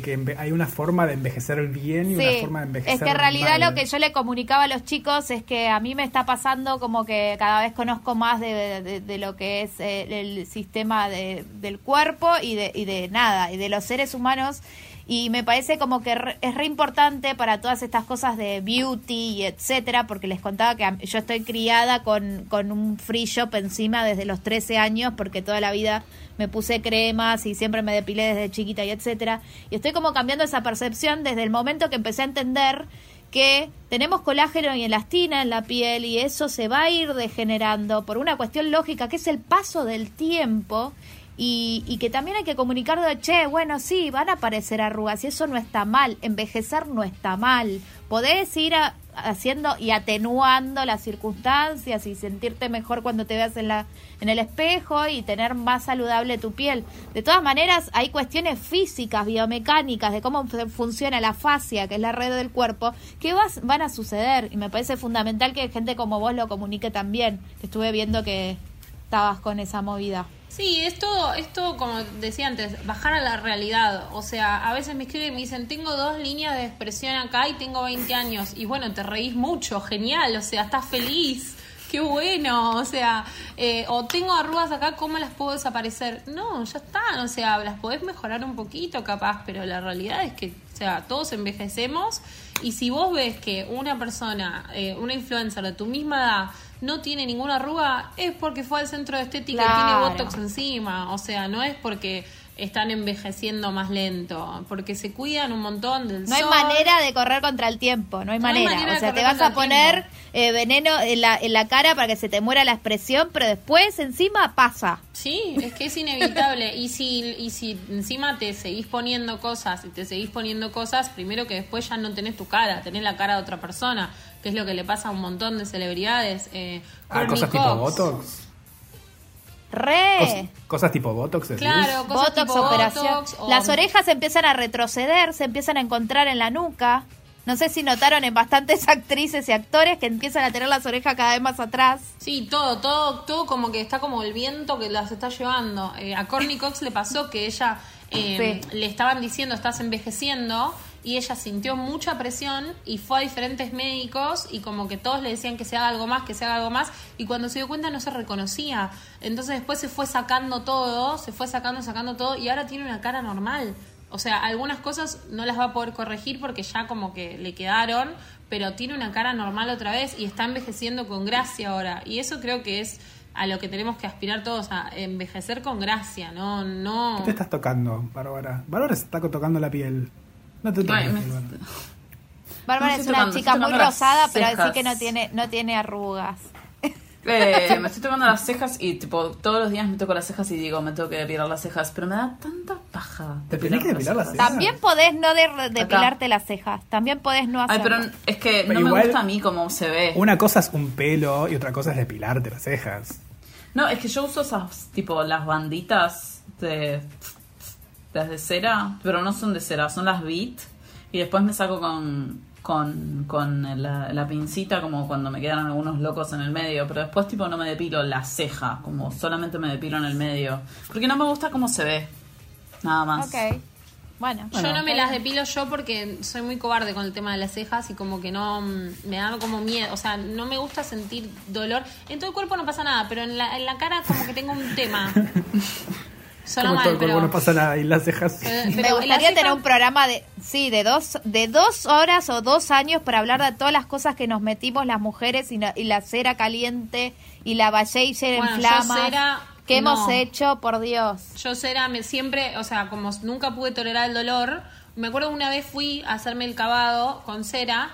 que hay una forma de envejecer bien y una forma de envejecer es que en realidad mal. lo que yo le comunicaba a los chicos es que a mí me está pasando como que cada vez conozco más de, de- de lo que es eh, el sistema de- del cuerpo y de, y de nada, y de los seres humanos. Y me parece como que re- es re importante para todas estas cosas de beauty y etcétera, porque les contaba que yo estoy criada con, con un free shop encima desde los 13 años, porque toda la vida me puse cremas y siempre me depilé desde chiquita y etcétera. Y estoy como cambiando esa percepción desde el momento que empecé a entender que tenemos colágeno y elastina en la piel y eso se va a ir degenerando por una cuestión lógica que es el paso del tiempo Y, y que también hay que comunicar de, che, bueno, sí, van a aparecer arrugas y eso no está mal, envejecer no está mal. Podés ir a- haciendo y atenuando las circunstancias y sentirte mejor cuando te veas en, la, en el espejo y tener más saludable tu piel. De todas maneras, hay cuestiones físicas, biomecánicas, de cómo fu- funciona la fascia, que es la red del cuerpo, que vas, van a suceder. Y me parece fundamental que gente como vos lo comunique también. Estuve viendo que estabas con esa movida. Sí, es todo, es todo, como decía antes, bajar a la realidad. O sea, a veces me escriben y me dicen, tengo dos líneas de expresión acá y tengo 20 años. Y bueno, te reís mucho, genial, o sea, estás feliz. Qué bueno, o sea, eh, o tengo arrugas acá, ¿cómo las puedo desaparecer? No, ya están, o sea, las podés mejorar un poquito capaz, pero la realidad es que, o sea, todos envejecemos y si vos ves que una persona, eh, una influencer de tu misma edad, no tiene ninguna arruga, es porque fue al centro de estética y tiene botox encima. O sea, no es porque están envejeciendo más lento, porque se cuidan un montón del No hay sol. manera de correr contra el tiempo, no hay No hay manera. o sea, te vas a poner eh, veneno en la, en la cara para que se te muera la expresión, pero después encima pasa. Sí, es que es inevitable. y si y si encima te seguís poniendo cosas y te seguís poniendo cosas, primero que después ya no tenés tu cara, tenés la cara de otra persona, que es lo que le pasa a un montón de celebridades. Eh, Ah, cosas tipo Cox. Botox. Re. Cos- cosas tipo Botox? Claro, cosas Botox, tipo operación. Botox o- Las orejas empiezan a retroceder, se empiezan a encontrar en la nuca. No sé si notaron en bastantes actrices y actores que empiezan a tener las orejas cada vez más atrás. Sí, todo, todo, todo como que está como el viento que las está llevando. Eh, a Courtney Cox le pasó que ella eh, Sí. le estaban diciendo estás envejeciendo y ella sintió mucha presión y fue a diferentes médicos y como que todos le decían que se haga algo más, que se haga algo más y cuando se dio cuenta no se reconocía. Entonces después se fue sacando todo, se fue sacando, sacando todo y ahora tiene una cara normal. O sea, algunas cosas no las va a poder corregir porque ya como que le quedaron, pero tiene una cara normal otra vez y está envejeciendo con gracia ahora. Y eso creo que es a lo que tenemos que aspirar todos, a envejecer con gracia, no, no. ¿Qué te estás tocando, Bárbara? Bárbara se está tocando la piel. No te toques, Ay, Bárbara. No, es una tocando- chica muy rosada, pero sí cejas. que no tiene, no tiene arrugas. Eh, me estoy tocando las cejas y tipo todos los días me toco las cejas y digo me tengo que depilar las cejas, pero me da tanta paja. ¿Te tenés que depilar las cejas? También podés no de- depilarte las cejas. También podés no Ay, hacerlo. pero es que Pero no me gusta a mí cómo se ve. Una cosa es un pelo y otra cosa es depilarte las cejas. No, es que yo uso esas tipo las banditas de las de cera, pero no son de cera, son las beat y después me saco con con, con la, la pincita como cuando me quedan algunos locos en el medio, pero después tipo no me depilo la ceja, como solamente me depilo en el medio, porque no me gusta cómo se ve. Nada más. Ok. Bueno. Yo no me las depilo yo porque soy muy cobarde con el tema de las cejas y como que no mm, me da como miedo, o sea, no me gusta sentir dolor. En todo el cuerpo no pasa nada, pero en la, en la cara como que tengo un tema. Como todo mal, el cuerpo pero... no pasa nada y las cejas. pero- Me pero gustaría tener un programa de, sí, de dos, de dos horas o dos años para hablar de todas las cosas que nos metimos las mujeres y, la- y la cera caliente y la Bayeisher en Bueno, yo flamas. cera, ¿Qué no. hemos hecho, por Dios? Yo cera, me siempre, o sea, como nunca pude tolerar el dolor, me acuerdo una vez fui a hacerme el cavado con cera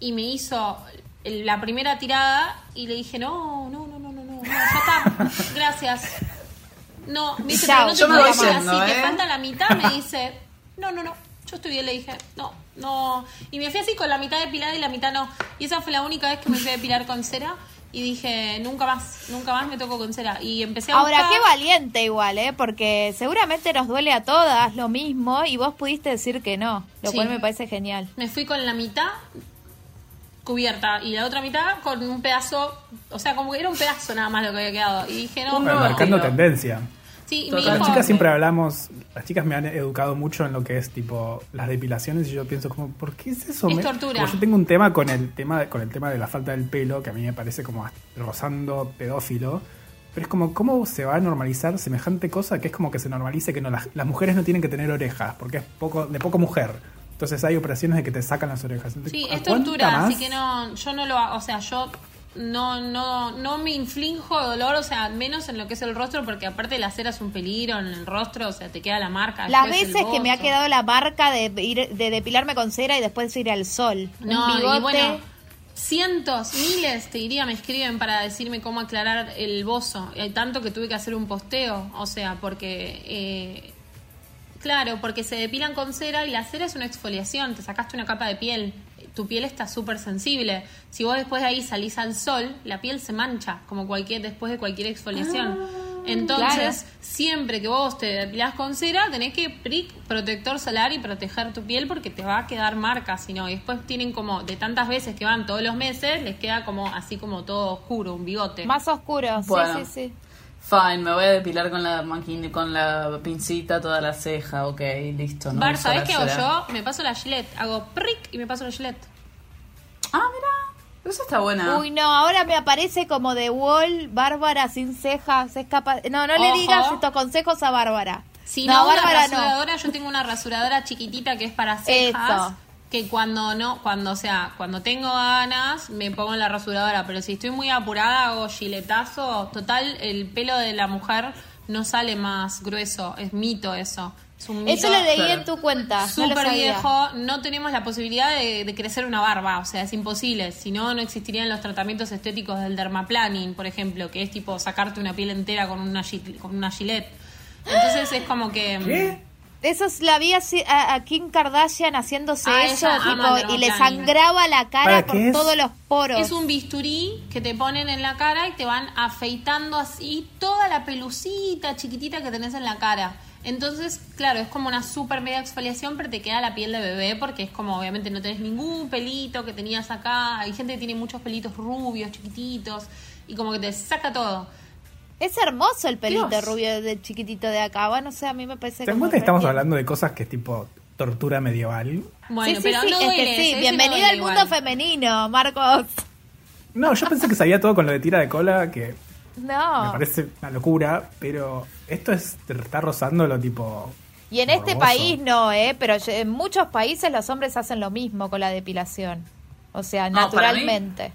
y me hizo el- la primera tirada y le dije, no, no, no, no, no, no, no, ya está, gracias. No, me dice, Chao. pero no te Yo me voy puedo yendo, así, te ¿eh? falta la mitad, me dice, no, no, no, yo estoy bien, le dije, no, no. Y me fui así con la mitad depilada y la mitad no. Y esa fue la única vez que me fui a depilar con cera. Y dije, nunca más, nunca más me toco con cera. Y empecé a Ahora, buscar- qué valiente igual, ¿eh? Porque seguramente nos duele a todas lo mismo y vos pudiste decir que no, lo Sí. cual me parece genial. Me fui con la mitad cubierta y la otra mitad con un pedazo, o sea, como que era un pedazo nada más lo que había quedado. Y dije, no, Bueno, marcando tendencia. sí, Total. dijo, Las chicas siempre hablamos, las chicas me han educado mucho en lo que es tipo las depilaciones y yo pienso como, ¿por qué es eso? Es Me- tortura. como yo tengo un tema con el tema con el tema de la falta del pelo que a mí me parece como rozando pedófilo. Pero es como, ¿cómo se va a normalizar semejante cosa que es como que se normalice que no, las, las mujeres no tienen que tener orejas, porque es poco de poco mujer. Entonces hay operaciones de que te sacan las orejas. Sí, ¿A es tortura, más? así que no, yo no lo hago, o sea, yo no, no, no me inflijo dolor, o sea, menos en lo que es el rostro, porque aparte la cera es un peligro en el rostro, o sea, te queda la marca. Las veces que me ha quedado la marca de ir de depilarme con cera y después ir al sol. No, un bigote. y bueno, cientos, miles, te diría, me escriben para decirme cómo aclarar el bozo. Y hay tanto que tuve que hacer un posteo, o sea, porque... eh, claro, porque se depilan con cera y la cera es una exfoliación, te sacaste una capa de piel, tu piel está súper sensible. Si vos después de ahí salís al sol, la piel se mancha, como cualquier después de cualquier exfoliación. Entonces, siempre que vos te depilás con cera, tenés que pric, protector solar y proteger tu piel porque te va a quedar marca, si no. Y después tienen como, de tantas veces que van todos los meses, les queda como así como todo oscuro, un bigote. Más oscuro, Bueno. sí, sí, sí. Fine, me voy a depilar con la con la pincita toda la ceja, ok, listo. No Bar, uso ¿sabés la qué hago yo? Me paso la Gillette, hago pric y me paso la Gillette. Ah, mira, esa está buena. Uy, no, ahora me aparece como de Wall, Bárbara sin cejas, es capaz... No, no le Ojo. digas estos consejos a Bárbara. Si no, no, una Bárbara no. rasuradora, yo tengo una rasuradora chiquitita que es para cejas. Eso. Que cuando no, cuando, o sea, cuando tengo ganas, me pongo en la rasuradora. Pero si estoy muy apurada, hago giletazo. Total, el pelo de la mujer no sale más grueso. Es mito eso. Es un mito. Eso lo leí en tu cuenta. Súper viejo, no tenemos la posibilidad de, de crecer una barba, o sea, es imposible. Si no, no existirían los tratamientos estéticos del dermaplaning, por ejemplo, que es tipo sacarte una piel entera con una, con una gilet. Entonces es como que... ¿Qué? Eso es- la vi así a, a Kim Kardashian haciéndose Ah, eso tipo, y le sangraba la cara ¿Para por es? todos los poros. Es un bisturí que te ponen en la cara y te van afeitando así toda la pelucita chiquitita que tenés en la cara. Entonces, claro, es como una super media exfoliación, pero te queda la piel de bebé porque es como obviamente no tenés ningún pelito que tenías acá. Hay gente que tiene muchos pelitos rubios, chiquititos, y como que te saca todo. Es hermoso el pelito Dios. rubio de chiquitito de acá. Bueno, no sé, a mí me parece ¿Te das como cuenta que estamos hablando de cosas que es tipo tortura medieval? Bueno, sí, sí, pero sí, no es duele, que sí. no Bienvenido al mundo igual. femenino, Marcos. No, yo pensé que sabía todo con lo de tira de cola, que No. me parece una locura, pero esto es está rozando lo tipo. Y en este país no, ¿eh? Pero en muchos países los hombres hacen lo mismo con la depilación. O sea, No, para mí- naturalmente.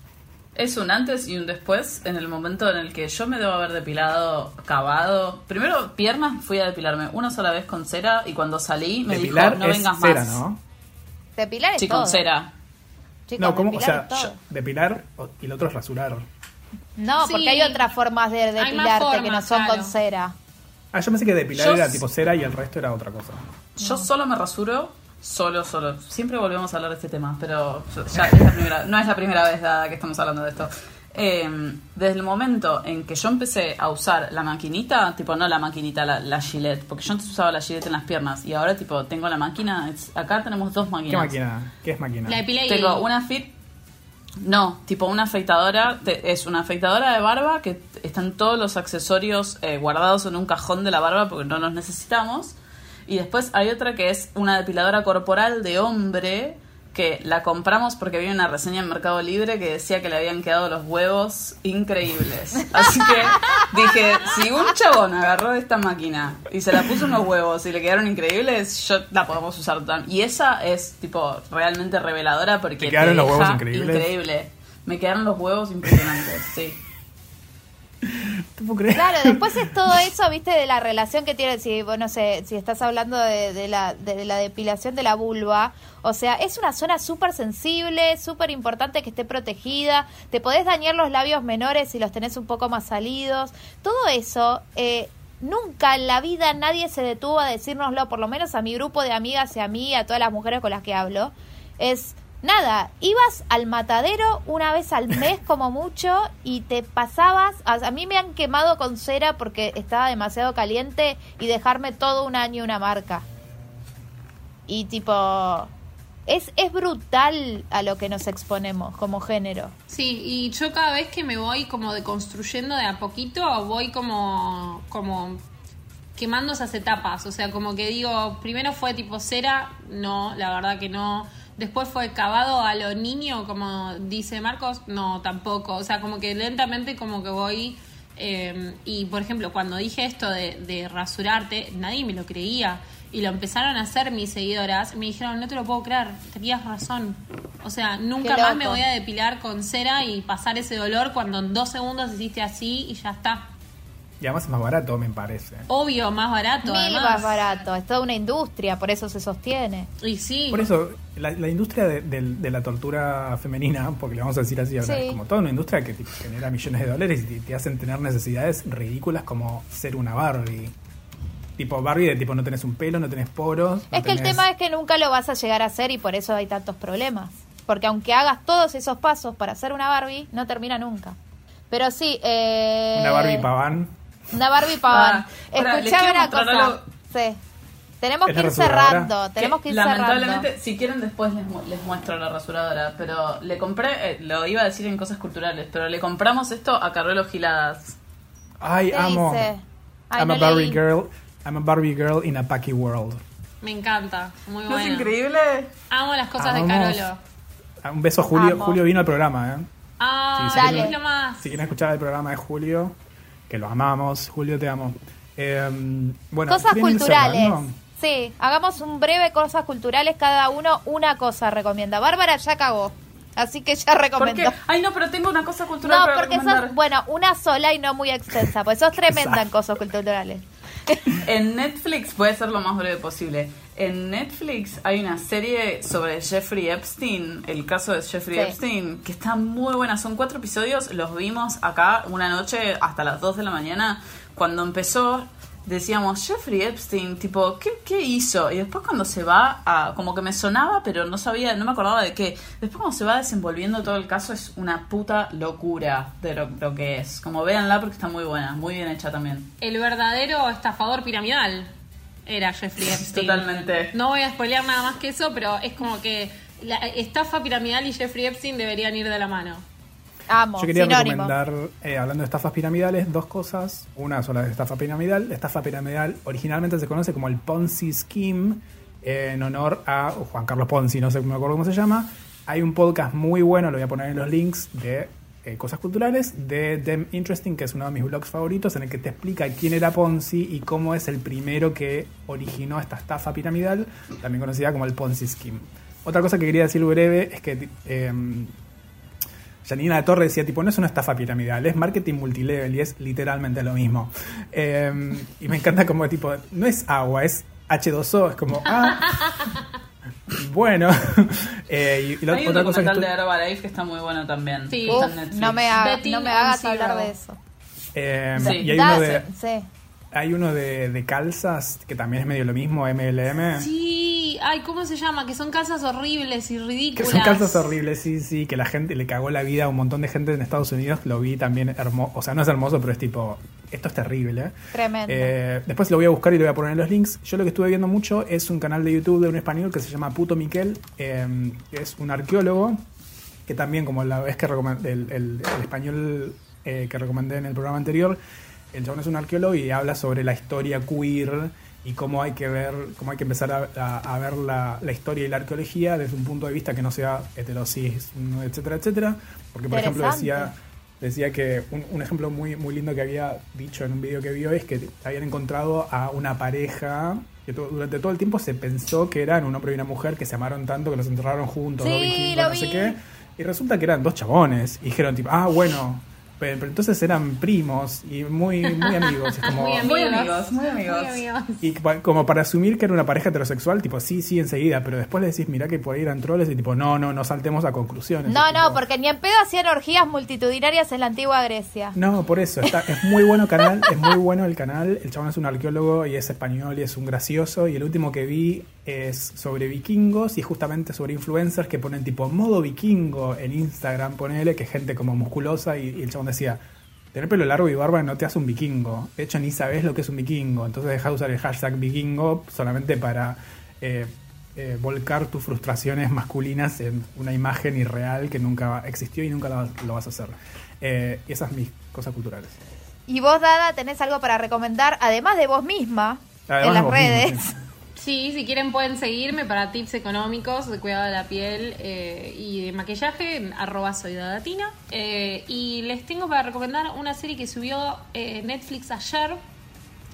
Es un antes y un después en el momento en el que yo me debo haber depilado, cavado. Primero, piernas, fui a depilarme una sola vez con cera y cuando salí me Depilar dijo, no es vengas cera, más. ¿no? Depilar es Sí, todo. con cera. Chicos, no, ¿cómo? O sea, depilar y lo otro es rasurar. No, Sí. porque hay otras formas de depilarte que no son claro. con cera. Ah, yo pensé que depilar Yo era tipo cera y el resto era otra cosa. Yo solo me rasuro, solo, solo. Siempre volvemos a hablar de este tema, pero ya es la primera, no es la primera vez dada que estamos hablando de esto. Eh, desde el momento en que yo empecé a usar la maquinita, tipo no la maquinita, la, la Gillette, porque yo antes usaba la Gillette en las piernas y ahora tipo tengo la máquina, es- acá tenemos dos ¿Qué máquinas. máquina? ¿Qué es máquina? La Epilating. Tengo una fit. No, tipo una afeitadora. te- es una afeitadora de barba que están todos los accesorios eh, guardados en un cajón de la barba porque no los necesitamos. Y después hay otra que es una depiladora corporal de hombre que la compramos porque había una reseña en Mercado Libre que decía que le habían quedado los huevos increíbles. Así que dije, si un chabón agarró esta máquina y se la puso unos huevos y le quedaron increíbles, yo la podemos usar también. Y esa es tipo realmente reveladora porque ¿Te quedaron te los huevos increíbles? increíble. Me quedaron los huevos impresionantes, sí. Claro, después es todo eso, viste, de la relación que tiene, si, bueno, no sé, si estás hablando de, de la depilación de la vulva, o sea, es una zona súper sensible, súper importante que esté protegida, te podés dañar los labios menores si los tenés un poco más salidos, todo eso, eh, nunca en la vida nadie se detuvo a decírnoslo, por lo menos a mi grupo de amigas y a mí, a todas las mujeres con las que hablo, es... Nada, ibas al matadero una vez al mes como mucho y te pasabas, a, mí me han quemado con cera porque estaba demasiado caliente y dejarme todo un año una marca. Y tipo, es, es brutal a lo que nos exponemos como género. Sí, y yo cada vez que me voy como deconstruyendo de a poquito, voy como, como quemando esas etapas. O sea, como que digo, primero fue tipo cera, no, la verdad que no. Después fue cavado a lo niño, como dice Marcos, no, tampoco. O sea, como que lentamente como que voy... eh, y por ejemplo, cuando dije esto de, de rasurarte, nadie me lo creía. Y lo empezaron a hacer mis seguidoras. Me dijeron, no te lo puedo creer, tenías razón. O sea, nunca más me voy a depilar con cera y pasar ese dolor cuando en dos segundos hiciste así y ya está. Y además es más barato, me parece. Obvio, más barato. Mil además. más barato. Es toda una industria, por eso se sostiene. Y sí. Por eso, la, la industria de, la tortura femenina, porque le vamos a decir así, ahora, Sí. es como toda una industria que tipo, genera millones de dólares y te, te hacen tener necesidades ridículas como ser una Barbie. Tipo Barbie de tipo no tenés un pelo, no tenés poros. no Es que el tema es que nunca lo vas a llegar a hacer y por eso hay tantos problemas. Porque aunque hagas todos esos pasos para hacer una Barbie, no termina nunca. Pero sí, eh... Una Barbie paván. Una Barbie paván. Ah, Escuchame una cosa. algo. Sí. Tenemos ¿Es que ir cerrando. Tenemos que ir lamentablemente, cerrando. si quieren después les, mu- les muestro la rasuradora, pero le compré, eh, lo iba a decir en cosas culturales, pero le compramos esto a Carrelo Giladas. Ay, ¿Qué amo. dice? Ay, I'm no a Barbie leí. girl. I'm a Barbie girl in a Packy world. Me encanta. Muy ¿No bueno. es increíble? Amo las cosas de. Carolo. Ah, Un beso a Julio. Amo. Julio vino al programa, ¿eh? Ah, es sí. lo más. Si quieren escuchar el programa de Julio, que lo amamos. Julio, te amo. Eh, bueno, Cosas ¿quieren ir culturales. Sí, hagamos un breve cosas culturales. Cada uno una cosa recomienda. Bárbara ya cagó. Así que ya ¿Por recomendó. qué? Ay, no, pero tengo una cosa cultural No, para porque recomendar. sos, bueno, una sola y no muy extensa, pues sos tremenda en cosas culturales. En Netflix, a ser lo más breve posible. En Netflix hay una serie sobre Jeffrey Epstein, el caso de Jeffrey Sí. Epstein, que está muy buena. Son cuatro episodios, los vimos acá una noche hasta las 2 de la mañana. Cuando empezó, decíamos, Jeffrey Epstein, tipo, ¿qué, qué hizo? Y después cuando se va a, como que me sonaba, pero no sabía, no me acordaba de qué. Después cuando se va desenvolviendo todo el caso es una puta locura de lo, lo que es. Como véanla porque está muy buena, muy bien hecha también. El verdadero estafador piramidal era Jeffrey Epstein. Totalmente. No voy a spoilear nada más que eso, pero es como que la estafa piramidal y Jeffrey Epstein deberían ir de la mano. Amo, Yo quería sinónimo. recomendar, eh, hablando de estafas piramidales, dos cosas. Una sola de estafa piramidal. La estafa piramidal originalmente se conoce como el Ponzi Scheme, eh, en honor a Juan Carlos Ponzi, no sé me acuerdo cómo se llama. Hay un podcast muy bueno, lo voy a poner en los links, de eh, cosas culturales, de Them Interesting, que es uno de mis blogs favoritos, en el que te explica quién era Ponzi y cómo es el primero que originó esta estafa piramidal, también conocida como el Ponzi Scheme. Otra cosa que quería decir breve es que... eh, Janina de Torre decía, tipo, no es una estafa piramidal, es marketing multilevel y es literalmente lo mismo. Eh, y me encanta como, tipo, no es agua, es H2O, es como, ah, bueno. Eh, y, y la Hay un otra cosa que documental de Herbalife que está muy bueno también. Sí. Uf, no me, haga- Betting no me on hagas hablar de eso. eh, Sí. y hay Da- uno de, sí. Hay uno de, de calzas que también es medio lo mismo, MLM. Sí, ay, ¿cómo se llama? Que son casas horribles y Que ridículas. son calzas horribles, sí, sí, que la gente le cagó la vida a un montón de gente en Estados Unidos. Lo vi también hermoso. O sea, no es hermoso, pero es tipo, esto es terrible. Tremendo. Eh, después lo voy a buscar y lo voy a poner en los links. Yo lo que estuve viendo mucho es un canal de YouTube de un español que se llama Puto Miquel, eh, que es un arqueólogo, que también, como la vez que recomend- el, el- el español eh, que recomendé en el programa anterior, el chabón es un arqueólogo y habla sobre la historia queer y cómo hay que ver, cómo hay que empezar a, a- a ver la, la historia y la arqueología desde un punto de vista que no sea heterosis, etcétera, etcétera. Porque, por ejemplo, decía decía que un, un ejemplo muy, muy lindo que había dicho en un video que vio es que habían encontrado a una pareja que to- durante todo el tiempo se pensó que eran un hombre y una mujer que se amaron tanto que los enterraron juntos, Sí, no sé qué. Y resulta que eran dos chabones. Y dijeron tipo, ah, bueno. Pero, pero entonces eran primos y muy, muy amigos. Es como, Muy Muy amigos. muy amigos. Muy amigos. y como para asumir que era una pareja heterosexual, tipo, sí, sí, enseguida. Pero después le decís, mirá que por ahí eran troles y tipo, no, no, no saltemos a conclusiones. No, Y no, tipo, porque ni en pedo hacían orgías multitudinarias en la antigua Grecia. No, por eso, está, es muy bueno canal, es muy bueno el canal. El chabón es un arqueólogo y es español y es un gracioso. Y el último que vi es sobre vikingos y justamente sobre influencers que ponen tipo modo vikingo en Instagram, ponele, que gente como musculosa. Y, y el chabón decía, tener pelo largo y barba no te hace un vikingo. De hecho, ni sabes lo que es un vikingo. Entonces deja de usar el hashtag vikingo solamente para eh, eh, volcar tus frustraciones masculinas en una imagen irreal que nunca existió y nunca la- lo vas a hacer. Eh, y esas mis cosas culturales. Y vos, Dada, tenés algo para recomendar, además de vos misma, Además en las redes. sí. Sí, si quieren pueden seguirme para tips económicos de cuidado de la piel eh, y de maquillaje, en arroba soy dadatina. Eh, y les tengo para recomendar una serie que subió eh, Netflix ayer,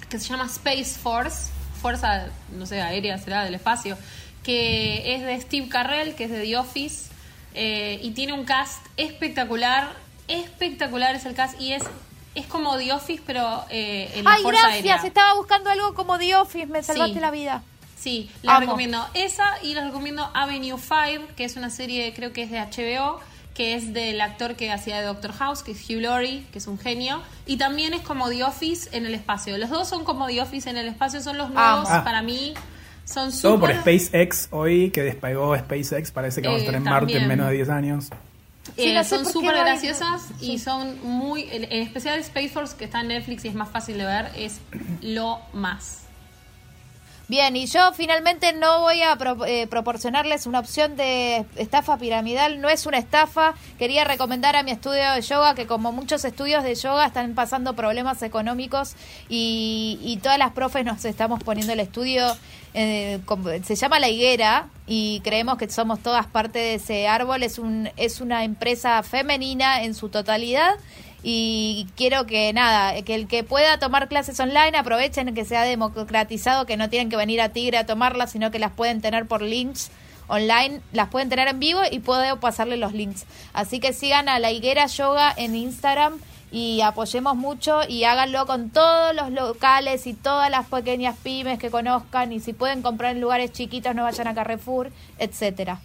que se llama Space Force, Fuerza, no sé, aérea será, del espacio, que es de Steve Carrell, que es de The Office, eh, y tiene un cast espectacular, espectacular es el cast, y es es como The Office, pero eh, en la Ay, Fuerza gracias. Aérea. Estaba buscando algo como The Office. Me salvaste Sí. la vida. Sí, les Amo. recomiendo esa y les recomiendo Avenue 5, que es una serie, creo que es de HBO, que es del actor que hacía de Doctor House, que es Hugh Laurie, que es un genio. Y también es como The Office en el espacio. Los dos son como The Office en el espacio, son los nuevos. Para mí son Todo por. SpaceX hoy, que despegó SpaceX. Parece que vamos a Eh, estar en Marte en menos de 10 años. Eh, Sí, no sé son súper no graciosas y son muy... En especial Space Force, que está en Netflix y es más fácil de ver, es lo más. Bien, y yo finalmente no voy a pro- eh, proporcionarles una opción de estafa piramidal, no es una estafa. Quería recomendar a mi estudio de yoga que como muchos estudios de yoga están pasando problemas económicos y, y todas las profes nos estamos poniendo el estudio, eh, se llama La Higuera y creemos que somos todas parte de ese árbol. Es, un, es una empresa femenina en su totalidad y quiero que nada, que el que pueda tomar clases online aprovechen que sea democratizado, que no tienen que venir a Tigre a tomarlas, sino que las pueden tener por links online, las pueden tener en vivo y puedo pasarle los links. Así que sigan a La Higuera Yoga en Instagram y apoyemos mucho y háganlo con todos los locales y todas las pequeñas pymes que conozcan y si pueden comprar en lugares chiquitos no vayan a Carrefour, etcétera.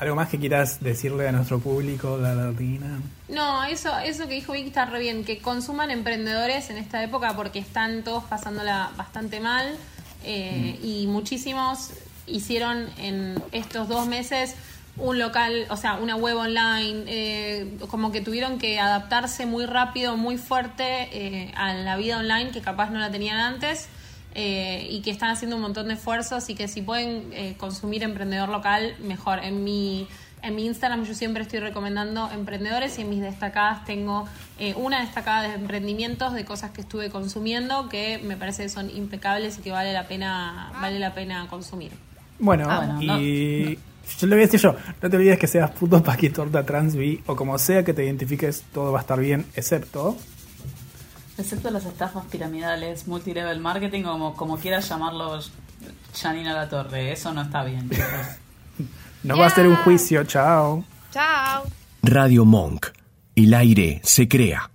¿Algo más que quieras decirle a nuestro público, la latina? No, eso, eso que dijo Vicky está re bien, que consuman emprendedores en esta época porque están todos pasándola bastante mal eh, y muchísimos hicieron en estos dos meses un local, o sea, una web online, eh, como que tuvieron que adaptarse muy rápido, muy fuerte eh, a la vida online que capaz no la tenían antes. Eh, y que están haciendo un montón de esfuerzos y que si pueden eh, consumir emprendedor local, mejor. En mi, en mi Instagram yo siempre estoy recomendando emprendedores y en mis destacadas tengo eh, una destacada de emprendimientos, de cosas que estuve consumiendo que me parece que son impecables y que vale la pena, vale la pena consumir. Bueno, Ah, bueno, y yo le voy a decir yo, no te olvides que seas puto paquitorta trans bi o como sea que te identifiques, todo va a estar bien, excepto... Excepto las estafas piramidales, multilevel marketing, como, como quieras llamarlo Janina La Torre. Eso no está bien, chicos. Nos va a hacer un juicio, chao. Chao. Radio Monk. El aire se crea.